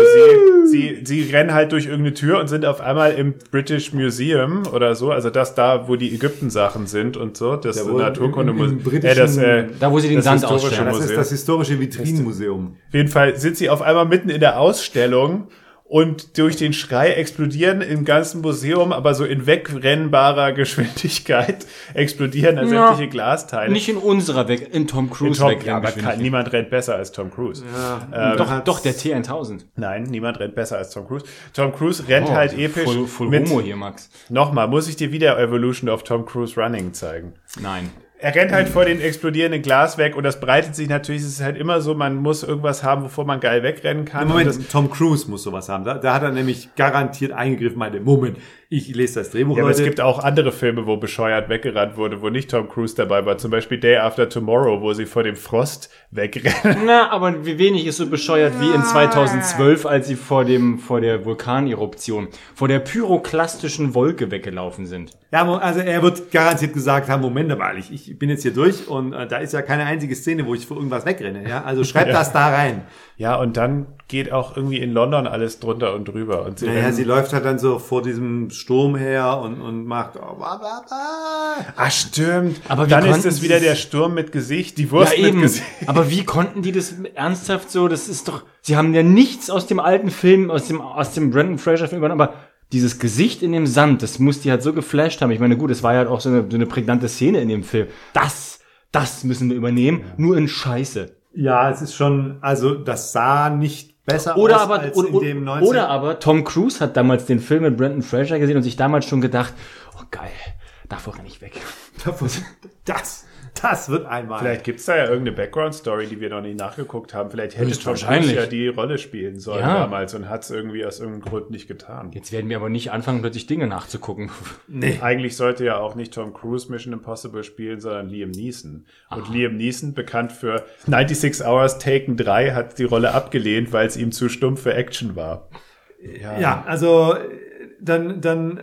sie, sie, sie rennen halt durch irgendeine Tür und sind auf einmal im British Museum oder so, also das da, wo die Ägypten-Sachen sind und so, das Naturkundemuseum, äh, das, äh, Da, wo sie den Sand historische ausstellen. das ist Museum. das historische Vitrinenmuseum. Auf jeden Fall sind sie auf einmal mitten in der Ausstellung und durch den Schrei explodieren im ganzen Museum, aber so in wegrennbarer Geschwindigkeit explodieren da Ja. sämtliche Glasteile. Nicht in unserer Weg, in Tom Cruise Tom, Weg. ja, aber kann, niemand rennt besser als Tom Cruise. Ähm, doch, doch, der T1000. Nein, niemand rennt besser als Tom Cruise. Tom Cruise rennt Oh, halt episch. Voll, voll mit, Homo hier, Max. Nochmal, muss ich dir wieder Evolution of Tom Cruise Running zeigen. Nein. Er rennt halt vor den explodierenden Glas weg und das breitet sich natürlich, es ist halt immer so, man muss irgendwas haben, wovor man geil wegrennen kann. Moment, Tom Cruise muss sowas haben. Da, da hat er nämlich garantiert eingegriffen, meinte, Moment, Ich lese das Drehbuch, Ja, aber es gibt auch andere Filme, wo bescheuert weggerannt wurde, wo nicht Tom Cruise dabei war. Zum Beispiel Day After Tomorrow, wo sie vor dem Frost wegrennen. Na, aber wie wenig ist so bescheuert wie in 2012, als sie vor dem, vor der Vulkaneruption, vor der pyroklastischen Wolke weggelaufen sind. Ja, also er wird garantiert gesagt haben, Moment mal, ich, ich bin jetzt hier durch und äh, da ist ja keine einzige Szene, wo ich vor irgendwas wegrenne. Ja? Also schreibt das da rein. Ja, und dann geht auch irgendwie in London alles drunter und drüber. Und sie Naja, rennen- sie läuft halt dann so vor diesem Sturm her und, und macht oh, bla, bla, bla. Ah, stimmt. Aber wie dann ist konnten es wieder der Sturm mit Gesicht, die Wurst ja, mit eben. Gesicht. Aber wie konnten die das ernsthaft so? Das ist doch, sie haben ja nichts aus dem alten Film, aus dem, aus dem Brandon Fraser Film übernommen, aber dieses Gesicht in dem Sand, das muss die halt so geflasht haben. Ich meine, gut, es war ja halt auch so eine, so eine prägnante Szene in dem Film. Das, das müssen wir übernehmen, nur in Scheiße. Ja, es ist schon, also das sah nicht besser Oder aus aber, als oder, in dem 19. oder aber Tom Cruise hat damals den Film mit Brandon Fraser gesehen und sich damals schon gedacht, oh geil, davor renne ich weg. das, das wird einmal. Vielleicht gibt's da ja irgendeine Background-Story, die wir noch nicht nachgeguckt haben. Vielleicht hätte Tom Cruise ja die Rolle spielen sollen Ja. damals und hat's irgendwie aus irgendeinem Grund nicht getan. Jetzt werden wir aber nicht anfangen, plötzlich Dinge nachzugucken. nee. Eigentlich sollte ja auch nicht Tom Cruise Mission Impossible spielen, sondern Liam Neeson. Und Liam Neeson, bekannt für 96 Hours Taken 3, hat die Rolle abgelehnt, weil es ihm zu stumpf für Action war. Ja, also äh, dann, dann, äh,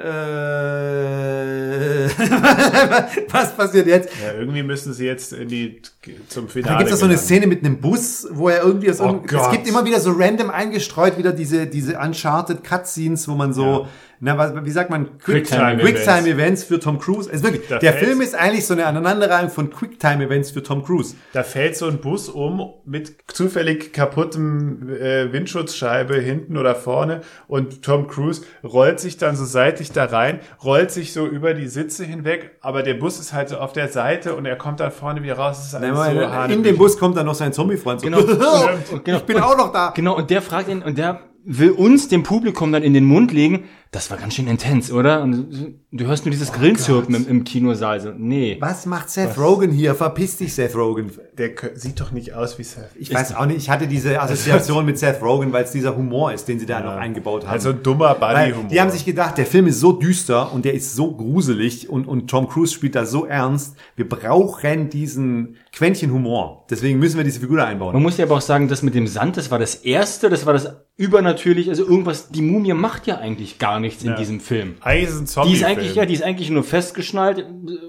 was passiert jetzt? Ja, irgendwie müssen sie jetzt in die, zum Da Finale. gibt es so eine. Szene mit einem Bus, wo er irgendwie aus Oh irgendeinem- Es gibt immer wieder so random eingestreut wieder diese, diese Uncharted Cutscenes, wo man so, na, was, wie sagt man? Quicktime Quicktime Events für Tom Cruise. Also wirklich, Da der Film ist eigentlich so eine Aneinanderreihung von Quicktime Events für Tom Cruise. Da fällt so ein Bus um mit zufällig kaputtem äh, Windschutzscheibe hinten oder vorne und Tom Cruise rollt sich dann so seitlich da rein, rollt sich so über die Sitze hinweg, aber der Bus ist halt so auf der Seite und er kommt dann vorne wieder raus. Ist alles so in dem hanebüchen. Bus kommt dann noch sein Zombie-Freund. So, Genau. ich Genau. bin auch noch da. Genau, und der fragt ihn, und der will uns, dem Publikum, dann in den Mund legen, das war ganz schön intens, oder? Und du hörst nur dieses Grillenzirpen im, im Kinosaal. So, nee. Was macht Seth Rogen hier? Verpiss dich, Seth Rogen. Der sieht doch nicht aus wie Seth. Ich weiß auch nicht, ich hatte diese Assoziation mit Seth Rogen, weil es dieser Humor ist, den sie da noch eingebaut haben. Also ein dummer Buddy-Humor. die haben sich gedacht, der Film ist so düster und der ist so gruselig und, und Tom Cruise spielt da so ernst. Wir brauchen diesen Quäntchen Humor. Deswegen müssen wir diese Figur da einbauen. Man muss ja aber auch sagen, das mit dem Sand, das war das Erste, das war das übernatürlich, also irgendwas, die Mumie macht ja eigentlich gar nichts in diesem Film. Eigentlich ist ein Zombie. Die ist eigentlich, ja, die ist eigentlich nur festgeschnallt,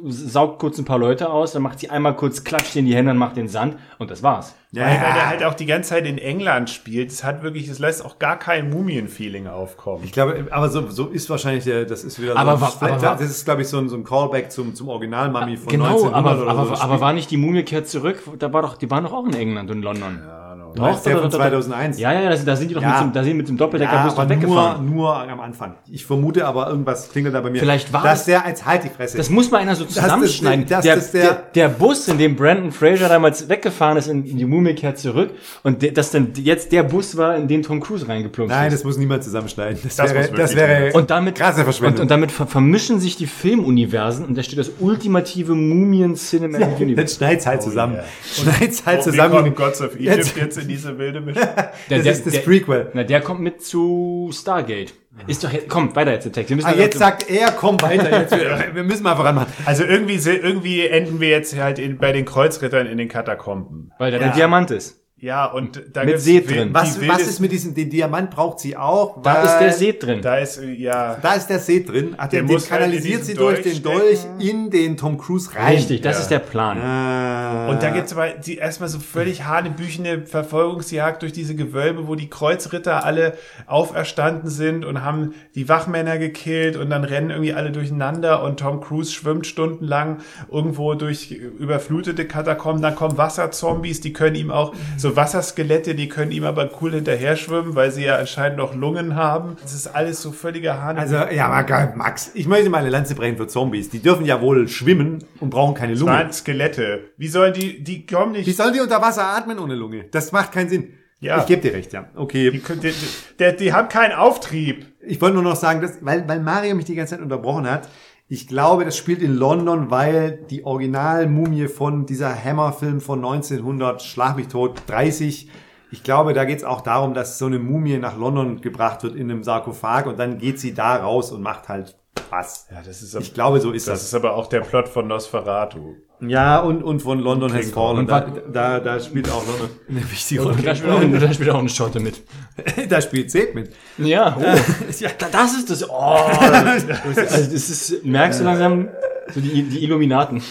saugt kurz ein paar Leute aus, dann macht sie einmal kurz, klatscht in die Hände und macht den Sand und das war's. Ja, Weil, weil der halt auch die ganze Zeit in England spielt. Es hat wirklich, es lässt auch gar kein Mumien-Feeling aufkommen. ich glaube, aber so, so ist wahrscheinlich der, das ist wieder Aber so, wa- aber wa- das ist, glaube ich, so ein, so ein Callback zum, zum Original-Mummy von Genau, 1900 aber, oder aber, so. aber war nicht die Mumie kehrt zurück? Da war doch, die waren doch auch in England und London. Ja, Du meinst der von 2001? Ja, ja, da sind, da sind die doch Ja. mit, dem, da sind mit dem Doppeldeckerbus Ja, doch aber weggefahren. nur, nur am Anfang. Ich vermute aber, irgendwas klingelt da bei mir. Vielleicht war Dass das- der als halt die Fresse. Das muss mal einer so zusammenschneiden. das- der, das- der, der- der Bus, in dem Brandon Fraser damals weggefahren ist, in, in die Mumie kehrt zurück und der, das dann jetzt der Bus war, in den Tom Cruise reingeplumpst Nein, ist. das muss niemand zusammenschneiden. Das, Das wäre, muss das wäre Und damit, krasse und, Verschwendung. und damit ver vermischen sich die Filmuniversen und da steht das ultimative Mumien Cinematic Jetzt Universe. schneid's halt zusammen. yeah. Schneid's halt Oh, zusammen. kommt Gods of Egypt Jetzt- in diese wilde Mischung? Der, das ist das Prequel. Na, der kommt mit zu Stargate. Ist doch, jetzt- komm, weiter jetzt im Text. Wir müssen Ah, jetzt sagt er, komm weiter. Jetzt, wir, wir müssen mal voranmachen. Also irgendwie, irgendwie enden wir jetzt halt in, bei den Kreuzrittern in den Katakomben. weil da Ja. der Diamant ist. Ja, und da Mit gibt's See wil- drin. die Was, was ist mit diesem, den Diamant braucht sie auch. Da ist der See drin. Da ist, ja, Da ist der See drin. Ach, Der den, den muss halt kanalisiert diesen sie durch den Dolch in den Tom Cruise rein. Richtig, das Ja. ist der Plan. Ah. Und da gibt's aber die erstmal so völlig hanebüchene Verfolgungsjagd durch diese Gewölbe, wo die Kreuzritter alle auferstanden sind und haben die Wachmänner gekillt und dann rennen irgendwie alle durcheinander und Tom Cruise schwimmt stundenlang irgendwo durch überflutete Katakomben. Dann kommen Wasserzombies, die können ihm auch, so Wasserskelette, die können ihm aber cool hinterher schwimmen, weil sie ja anscheinend noch Lungen haben. Das ist alles so völliger Hanebüchen. Also, ja, Max, ich möchte mal eine Lanze brechen für Zombies. Die dürfen ja wohl schwimmen und brauchen keine Das Lunge. waren Skelette. Wie sollen die, die kommen nicht. Wie sollen die unter Wasser atmen ohne Lunge? Das macht keinen Sinn. Ja. Ich gebe dir recht, ja. Okay. Die, die, die, die haben keinen Auftrieb. Ich wollte nur noch sagen, dass, weil, weil Mario mich die ganze Zeit unterbrochen hat. Ich glaube, das spielt in London, weil die Originalmumie von dieser Hammer-Film von 1900, Schlag mich tot, 30, Ich glaube, da geht es auch darum, dass so eine Mumie nach London gebracht wird in einem Sarkophag und dann geht sie da raus und macht halt was. Ja, das ist, Ich glaube, so ist das das. ist aber auch der Plot von Nosferatu. Ja, und, und von London Has Fallen. Da, da, da spielt auch London eine wichtige Und da Rolle. spielt, auch, da spielt auch eine Schotte mit. Da spielt Seth mit. Ja, oh. ja, das ist das. Oh, also das ist, merkst du langsam so die, die Illuminaten.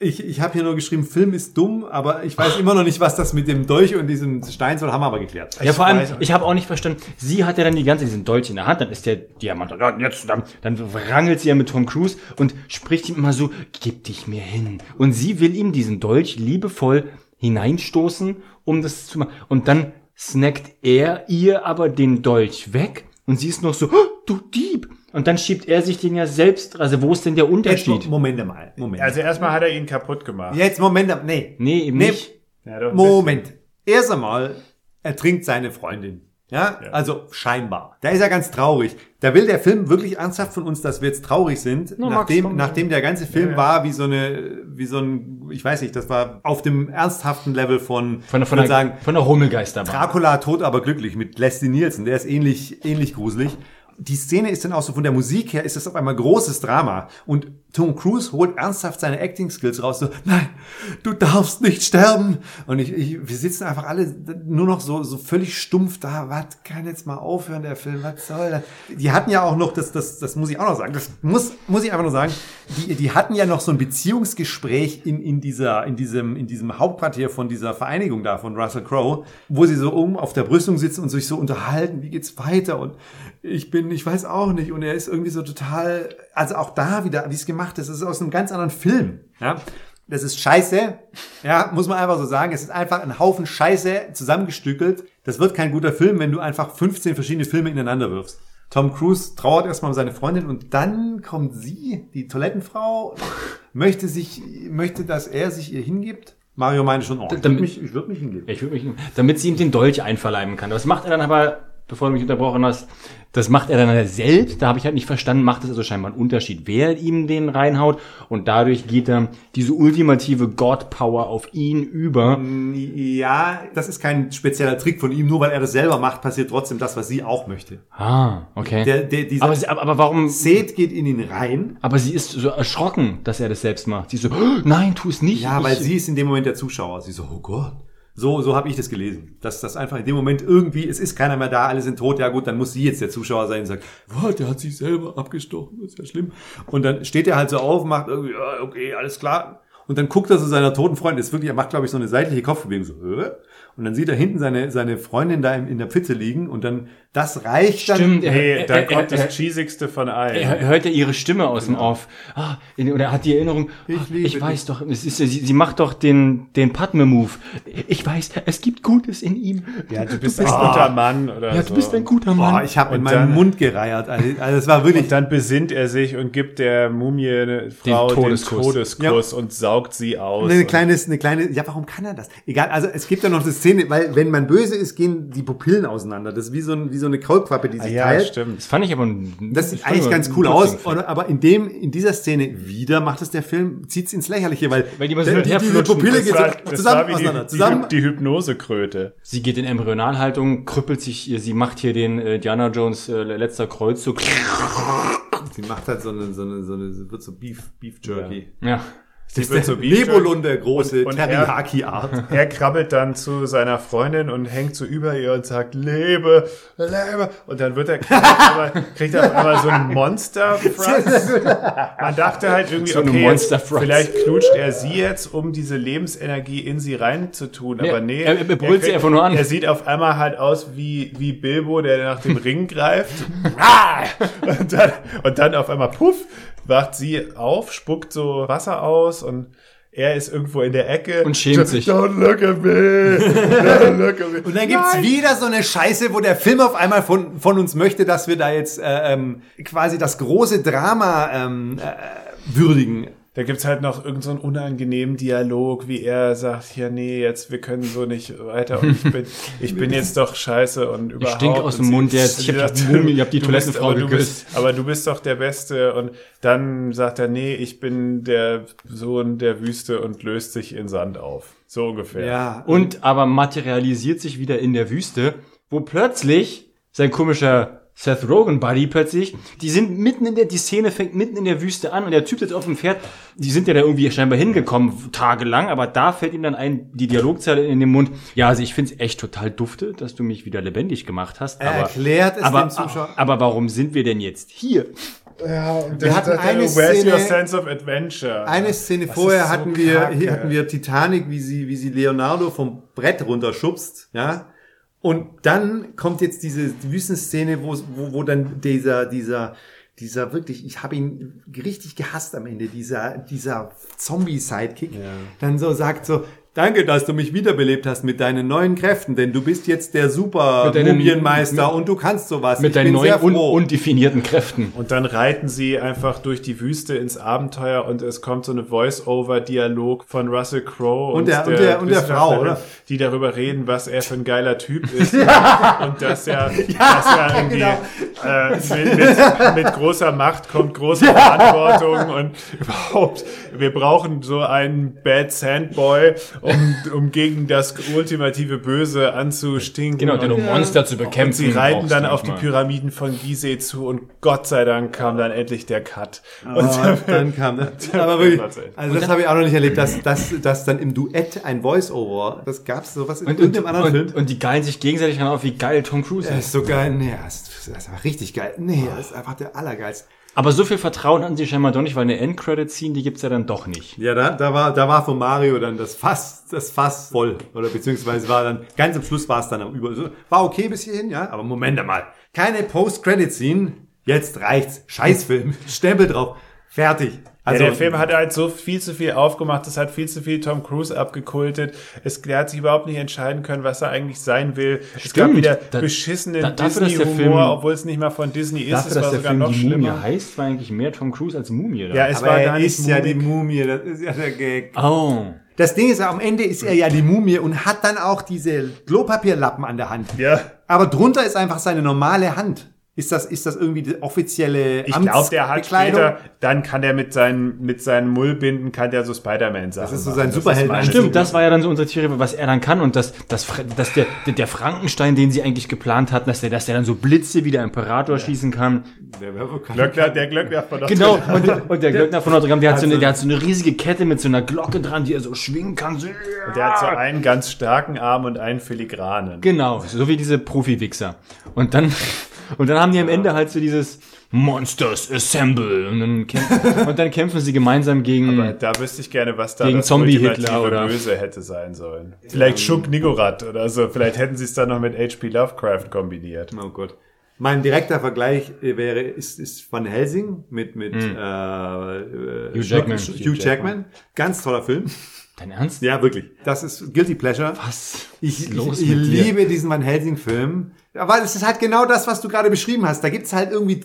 Ich, ich habe hier nur geschrieben, Film ist dumm, aber ich weiß immer noch nicht, was das mit dem Dolch und diesem Stein soll, haben wir aber geklärt. Ja, vor allem, ich habe auch nicht verstanden, sie hat ja dann die ganze diesen Dolch in der Hand, dann ist der Diamant, ja, jetzt, dann, dann rangelt sie ja mit Tom Cruise und spricht ihm immer so, gib dich mir hin. Und sie will ihm diesen Dolch liebevoll hineinstoßen, um das zu machen. Und dann snackt er ihr aber den Dolch weg und sie ist noch so, "Oh, du Dieb. Und dann schiebt er sich den ja selbst, also wo ist denn der Jetzt, Unterschied? Moment mal. Moment. Also erstmal hat er ihn kaputt gemacht. Jetzt, Moment, nee. Nee, eben Nee. nicht. Ja, doch, Moment. Erst einmal, er trinkt seine Freundin. Ja? also scheinbar. Da ist er ganz traurig. Da will der Film wirklich ernsthaft von uns, dass wir jetzt traurig sind, Max, nachdem, nachdem der ganze Film war wie so eine, wie so ein, ich weiß nicht, das war auf dem ernsthaften Level von, Von, von, der, sagen, von der Hummelgeisterbahn. Dracula tot, aber glücklich mit Leslie Nielsen. Der ist ähnlich, ähnlich gruselig. Die Szene ist dann auch so von der Musik her, ist das auf einmal großes Drama. Und Tom Cruise holt ernsthaft seine Acting Skills raus. So, nein, du darfst nicht sterben. Und ich, ich, wir sitzen einfach alle nur noch so, so völlig stumpf da. Was kann jetzt mal aufhören, der Film? Was soll das? Die hatten ja auch noch, das, das, das muss ich auch noch sagen. Das muss, muss ich einfach nur sagen. Die, die hatten ja noch so ein Beziehungsgespräch in, in dieser, in diesem, in diesem Hauptquartier von dieser Vereinigung da, von Russell Crowe, wo sie so um auf der Brüstung sitzen und sich so unterhalten, wie geht's weiter? Und ich bin, ich weiß auch nicht. Und er ist irgendwie so total, also auch da wieder, wie es gemacht ist, es ist aus einem ganz anderen Film. Ja. Das ist scheiße. Ja, muss man einfach so sagen. Es ist einfach ein Haufen Scheiße zusammengestückelt. Das wird kein guter Film, wenn du einfach 15 verschiedene Filme ineinander wirfst. Tom Cruise trauert erstmal um seine Freundin und dann kommt sie, die Toilettenfrau, möchte sich, möchte, dass er sich ihr hingibt. Mario meinte schon, oh, ich würde mich, ich würd mich hingeben. Ich würde mich, damit sie ihm den Dolch einverleiben kann. Das macht er dann aber, bevor du mich unterbrochen hast, das macht er dann selbst. Da habe ich halt nicht verstanden, macht es also scheinbar einen Unterschied, wer ihm den reinhaut. Und dadurch geht er diese ultimative God-Power auf ihn über. Ja, das ist kein spezieller Trick von ihm. Nur weil er das selber macht, passiert trotzdem das, was sie auch möchte. Ah, okay. Der, der, aber, sie, aber, aber warum? Seth geht in ihn rein. Aber sie ist so erschrocken, dass er das selbst macht. Sie ist so, "Oh, nein, tu es nicht. Ja, weil ich, sie ist in dem Moment der Zuschauer. Sie so, oh Gott. So, so habe ich das gelesen. Dass das einfach in dem Moment irgendwie, es ist keiner mehr da, alle sind tot, ja gut, dann muss sie jetzt der Zuschauer sein und sagt, was, der hat sich selber abgestochen, das ist ja schlimm. Und dann steht er halt so auf, macht irgendwie, ja, okay, alles klar. Und dann guckt er zu seiner toten Freundin, ist wirklich, er macht, glaube ich, so eine seitliche Kopfbewegung, so, und dann sieht er hinten seine, seine Freundin da in, in der Pfütze liegen und dann, das reicht dann. Stimmt, er, Nee, da kommt das Cheesigste von allen. er hört ja ihre Stimme aus dem Off. Ah, in- oder er hat die Erinnerung, Ich ah, ich weiß doch, es ist, ja- sie, sie macht doch den, den Padme-Move. Ich weiß, es gibt Gutes in ihm. ja, du bist ein guter Mann oder Ja, so. du bist ein guter Mann. Boah, ich habe in dann- Mund gereiert. Also, also es war wirklich, Und dann besinnt er sich und gibt der Mumie eine Frau den Todeskuss. Todeskuss, und saugt sie aus. Eine Und- kleine, eine kleine, ja, warum kann er das? Egal, also es gibt ja noch eine Szene, weil wenn man böse ist, gehen die Pupillen auseinander. Das ist wie so, ein, wie so eine Kaulquappe, die Ah, sich ja, teilt. stimmt. das fand ich aber ein, Das sieht eigentlich ganz ein cool aus, oder, aber in dem, in dieser Szene wieder macht es der Film, zieht's ins Lächerliche, weil, Weil die immer so der- diese. Pupille geht war, so zusammen wie auseinander, die, zusammen. die, die Hypnosekröte. Sie geht in Embryonalhaltung, krüppelt sich, ihr- sie macht hier den äh, Diana Jones äh, letzter Kreuzzug. Sie macht halt so eine, so eine, so eine, wird so Beef, Beef Jerky. Ja. Sie wird so Beef Nebulon, der große und er- Teriyaki-Art. Er krabbelt dann zu seiner Freundin und hängt so über ihr und sagt, lebe, lebe. Und dann wird er, kriegt er, auf einmal- er so einen monster Man dachte halt irgendwie, So okay, jetzt, vielleicht knutscht er sie jetzt, um diese Lebensenergie in sie reinzutun. Nee, aber nee. er- er brüllt sie einfach nur an. Er sieht auf einmal halt aus wie, wie Bilbo, der nach dem Ring greift. und, dann, und dann auf einmal, puff, wacht sie auf, spuckt so Wasser aus und er ist irgendwo in der Ecke. Und schämt sich. Don't look at me. Don't look at me. Und dann gibt's wieder so eine Scheiße, wo der Film auf einmal von, von uns möchte, dass wir da jetzt äh, ähm, quasi das große Drama ähm, äh, würdigen. Da gibt's halt noch irgendeinen so einen unangenehmen Dialog, wie er sagt, ja, nee, jetzt, wir können so nicht weiter und ich bin, ich bin jetzt doch scheiße und überhaupt. stink aus dem Mund jetzt. Ich hab die Mumie, ich hab die Toilettenfrau aber du geküsst. bist- Aber du bist doch der Beste und dann sagt er, nee, ich bin der Sohn der Wüste und löst sich in Sand auf. So ungefähr. Ja. Und aber materialisiert sich wieder in der Wüste, wo plötzlich sein komischer Seth Rogen Buddy plötzlich, die sind mitten in der, die Szene fängt mitten in der Wüste an und der Typ sitzt auf dem Pferd, die sind ja da irgendwie scheinbar hingekommen, tagelang, aber da fällt ihm dann ein, die Dialogzeile in den Mund, ja, also ich find's echt total dufte, dass du mich wieder lebendig gemacht hast, Er aber, erklärt es aber, dem Zuschauer. aber warum sind wir denn jetzt hier? Ja, und Wir hatten eine Where's Szene- your sense of adventure? Eine Szene Das vorher so hatten wir, hier hatten wir Titanic, wie sie, wie sie Leonardo vom Brett runterschubst, ja. Und dann kommt jetzt diese Wüstenszene, wo, wo, wo dann dieser, dieser, dieser wirklich, ich habe ihn richtig gehasst am Ende, dieser, dieser Zombie-Sidekick, dann so sagt so, danke, dass du mich wiederbelebt hast mit deinen neuen Kräften, denn du bist jetzt der super deinen- Mumienmeister und du kannst sowas. Mit ich deinen bin neuen sehr un undefinierten Kräften. Und dann reiten sie einfach durch die Wüste ins Abenteuer und es kommt so eine Voice-Over-Dialog von Russell Crowe Und der- und der- und der Frau, oder? Die darüber reden, was er für ein geiler Typ ist. Und dass er, dass er irgendwie genau. äh, mit, mit, mit großer Macht kommt große Verantwortung und überhaupt, wir brauchen so einen Bad Sandboy, um, um gegen das ultimative Böse anzustinken. Genau, denn um und, Monster zu bekämpfen. und sie reiten dann auf die. Pyramiden von Gizeh zu und Gott sei Dank kam dann endlich der Cut. Und Und dann kam das. Aber wirklich, also das habe ich auch noch nicht erlebt, dass, dass, dass dann im Duett ein Voice-Over, das gab's sowas in Und, und, irgendeinem anderen Film. und, und die geilen sich gegenseitig an auf, wie geil Tom Cruise Das ist. ist so geil. Nee, das ist, das ist einfach richtig geil. Nee, das ist einfach der allergeilste. Aber so viel Vertrauen hatten sie scheinbar doch nicht, weil eine Endcredit-Scene, die gibt's ja dann doch nicht. Ja, da, da war, da war von Mario dann das Fass, das Fass voll. Oder beziehungsweise war dann, ganz am Schluss war es dann über, war okay bis hierhin, ja, aber Moment mal. Keine Post-Credit-Scene. Jetzt reicht's. Scheißfilm. Stempel drauf. Fertig. Also, ja, der Film hat halt so viel zu viel aufgemacht, es hat viel zu viel Tom Cruise abgekultet. Es, der hat sich überhaupt nicht entscheiden können, was er eigentlich sein will. Es gab Stimmt. wieder Da- beschissenen da- dass Disney-Humor, obwohl es nicht mal von Disney ist. Dafür, es dass war der sogar Film noch die Mumie schlimmer. heißt, war eigentlich mehr Tom Cruise als Mumie. Da. Ja, es aber war er gar nicht ist ja die Mumie. Mumie, das ist ja der Gag. oh. Das Ding ist, am Ende ist er ja die Mumie und hat dann auch diese Klopapierlappen an der Hand. Ja. Aber drunter ist einfach seine normale Hand. Ist das, ist das irgendwie die offizielle Ich glaube, der hat später, dann kann der mit seinen, mit seinen Mullbinden, kann der so Spider-Man-Sachen Das ist so sein Superhelden- Stimmt, das war ja dann so unsere Theorie, was er dann kann und dass, dass, dass der, der, Frankenstein, den sie eigentlich geplant hatten, dass der, dass der dann so Blitze wie der Imperator schießen kann. Der Glöckner, der Glöckner von Notre Genau, Dame. und, der- und der Glöckner von Notre Dame, der hat, so eine, Also- der hat so eine riesige Kette mit so einer Glocke dran, die er so schwingen kann. So, Der hat so einen ganz starken Arm und einen filigranen. Genau, so wie diese Profi-Wichser. Und dann, und dann haben die am Ende halt so dieses Monsters Assemble und dann, kämpfen, und dann kämpfen sie gemeinsam gegen. Aber da wüsste ich gerne, was da Gegen das Zombie-Hitler ultimative oder- Böse hätte sein sollen. Vielleicht Schuck Nigorat oder so. Vielleicht hätten sie es dann noch mit H.P. Lovecraft kombiniert. Oh Gott. Mein direkter Vergleich wäre, ist, ist Van Helsing mit, mit Hm. äh, Hugh Jackman. Hugh Jackman. Ganz toller Film. Dein Ernst? Ja, wirklich. Das ist Guilty Pleasure. Was? Ich, ist ich, los ich mit dir? liebe diesen Van Helsing-Film. Aber es ist halt genau das, was du gerade beschrieben hast. Da gibt's halt irgendwie,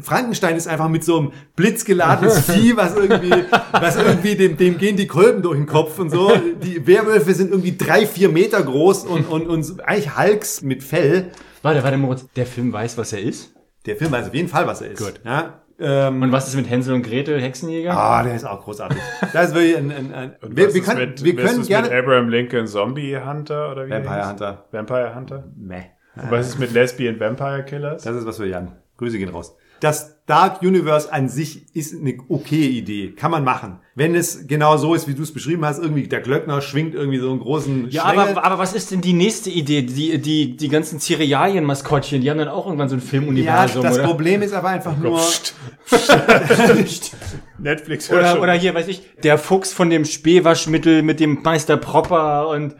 Frankenstein ist einfach mit so einem blitzgeladenes Vieh, was irgendwie, was irgendwie dem, dem gehen die Kolben durch den Kopf und so. Die Werwölfe sind irgendwie drei, vier Meter groß und, und, und eigentlich Hulks mit Fell. Warte, warte, Moritz. Der Film weiß, was er ist? Der Film weiß auf jeden Fall, was er ist. Gut. Ja, ähm, Und was ist mit Hänsel und Gretel, Hexenjäger? Ah, der ist auch großartig. Das ist wirklich ein, ein, ein Und wir, was wir ist können, mit, wir können gerne. mit Abraham Lincoln Zombie Hunter oder wie Vampire? Hunter. Vampire Hunter? Meh. Und was ist mit Lesbian Vampire Killers? Das ist was für Jan. Grüße gehen raus. Das Dark Universe an sich ist eine okay Idee. Kann man machen. Wenn es genau so ist, wie du es beschrieben hast, irgendwie der Glöckner schwingt irgendwie so einen großen Ja, Schlängel. aber, aber was ist denn die nächste Idee? Die, die, die ganzen Cerealien-Maskottchen, die haben dann auch irgendwann so ein ja, Filmuniversum, das oder? Problem ist aber einfach nur, Psst. Netflix Oder, oder hier, weiß ich, der Fuchs von dem Spähwaschmittel mit dem Meister Propper und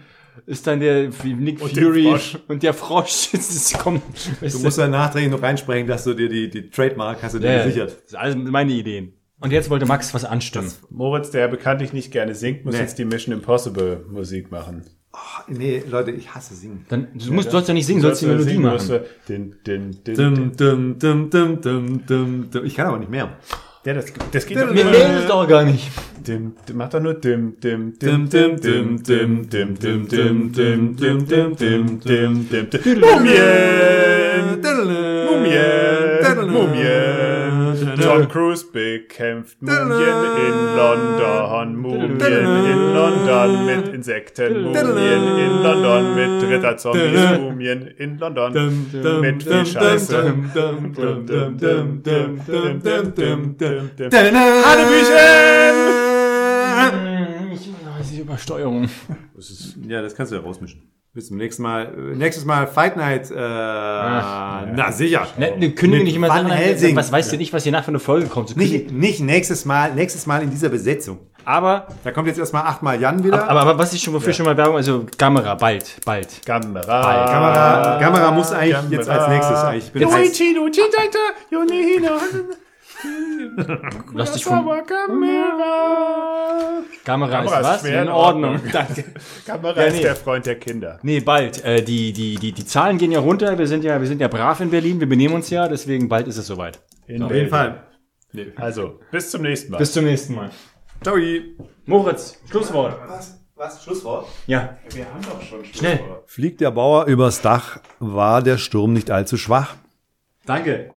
ist dann der Nick Und dem Fury und der Frosch. Das ist, kommt, du musst dann nachträglich noch reinsprechen, dass du dir die, die Trademark hast du dir ja, gesichert. Das sind alles meine Ideen. Und jetzt wollte Max was anstimmen. Moritz, der bekanntlich nicht gerne singt, muss Nee. jetzt die Mission Impossible Musik machen. Nee, Leute, ich hasse singen. Dann, du musst, du sollst ja nicht singen, sollst die Melodie machen. musst du Den, den, den, Dum, dum, dum, dum, dum, dum, dum. Ich kann aber nicht mehr. Ja, das, das geht doch es doch gar nicht. Dim, dim, macht doch nur dim, dim, Dim, dim, dim, dim, dim, dim, dim, dim, dim, dim, dim, dim, dim, dim, dim, dim. Mumien! Mumien! Mumien! Tom Cruise bekämpft Mumien in London, Mumien in London mit Insekten, Mumien in London mit Ritterzombies, Mumien in London mit viel Scheiße. Hanebüchen! Ich weiß nicht Übersteuerung. Ja, das kannst du ja rausmischen. Bis zum nächsten Mal. Äh, Nächstes Mal Fight Night. Äh, na sicher. Ne, ne, kündige Mit nicht immer Van. Helsing. Was weißt du nicht, was hier nach für eine Folge kommt? So Nicht, nicht nächstes Mal, nächstes Mal in dieser Besetzung. aber, Da kommt jetzt erstmal achtmal Jan wieder. aber, aber was ich schon, wofür schon mal Werbung, also Kamera, bald, bald. Kamera. Kamera, Kamera muss eigentlich Kamera. jetzt als nächstes. eigentlich. Ich bin heiß. Luigi, Luigi, Data, Jonino. Lass dich vom, Kamera. Kamera, ist Kamera ist was? schwer in in Ordnung. Ordnung. Danke. Kamera Ja, ist nee. der Freund der Kinder. Nee, bald. Äh, die, die, die, die Zahlen gehen ja runter. Wir sind ja, wir sind ja brav in Berlin. Wir benehmen uns ja. Deswegen bald ist es soweit. In Auf jeden Fall. Also, bis zum nächsten Mal. Bis zum nächsten Mal. Ciao. Moritz, Schlusswort. Was? Was? Schlusswort? Ja, Wir haben doch schon schnell. Fliegt der Bauer übers Dach, war der Sturm nicht allzu schwach. Danke.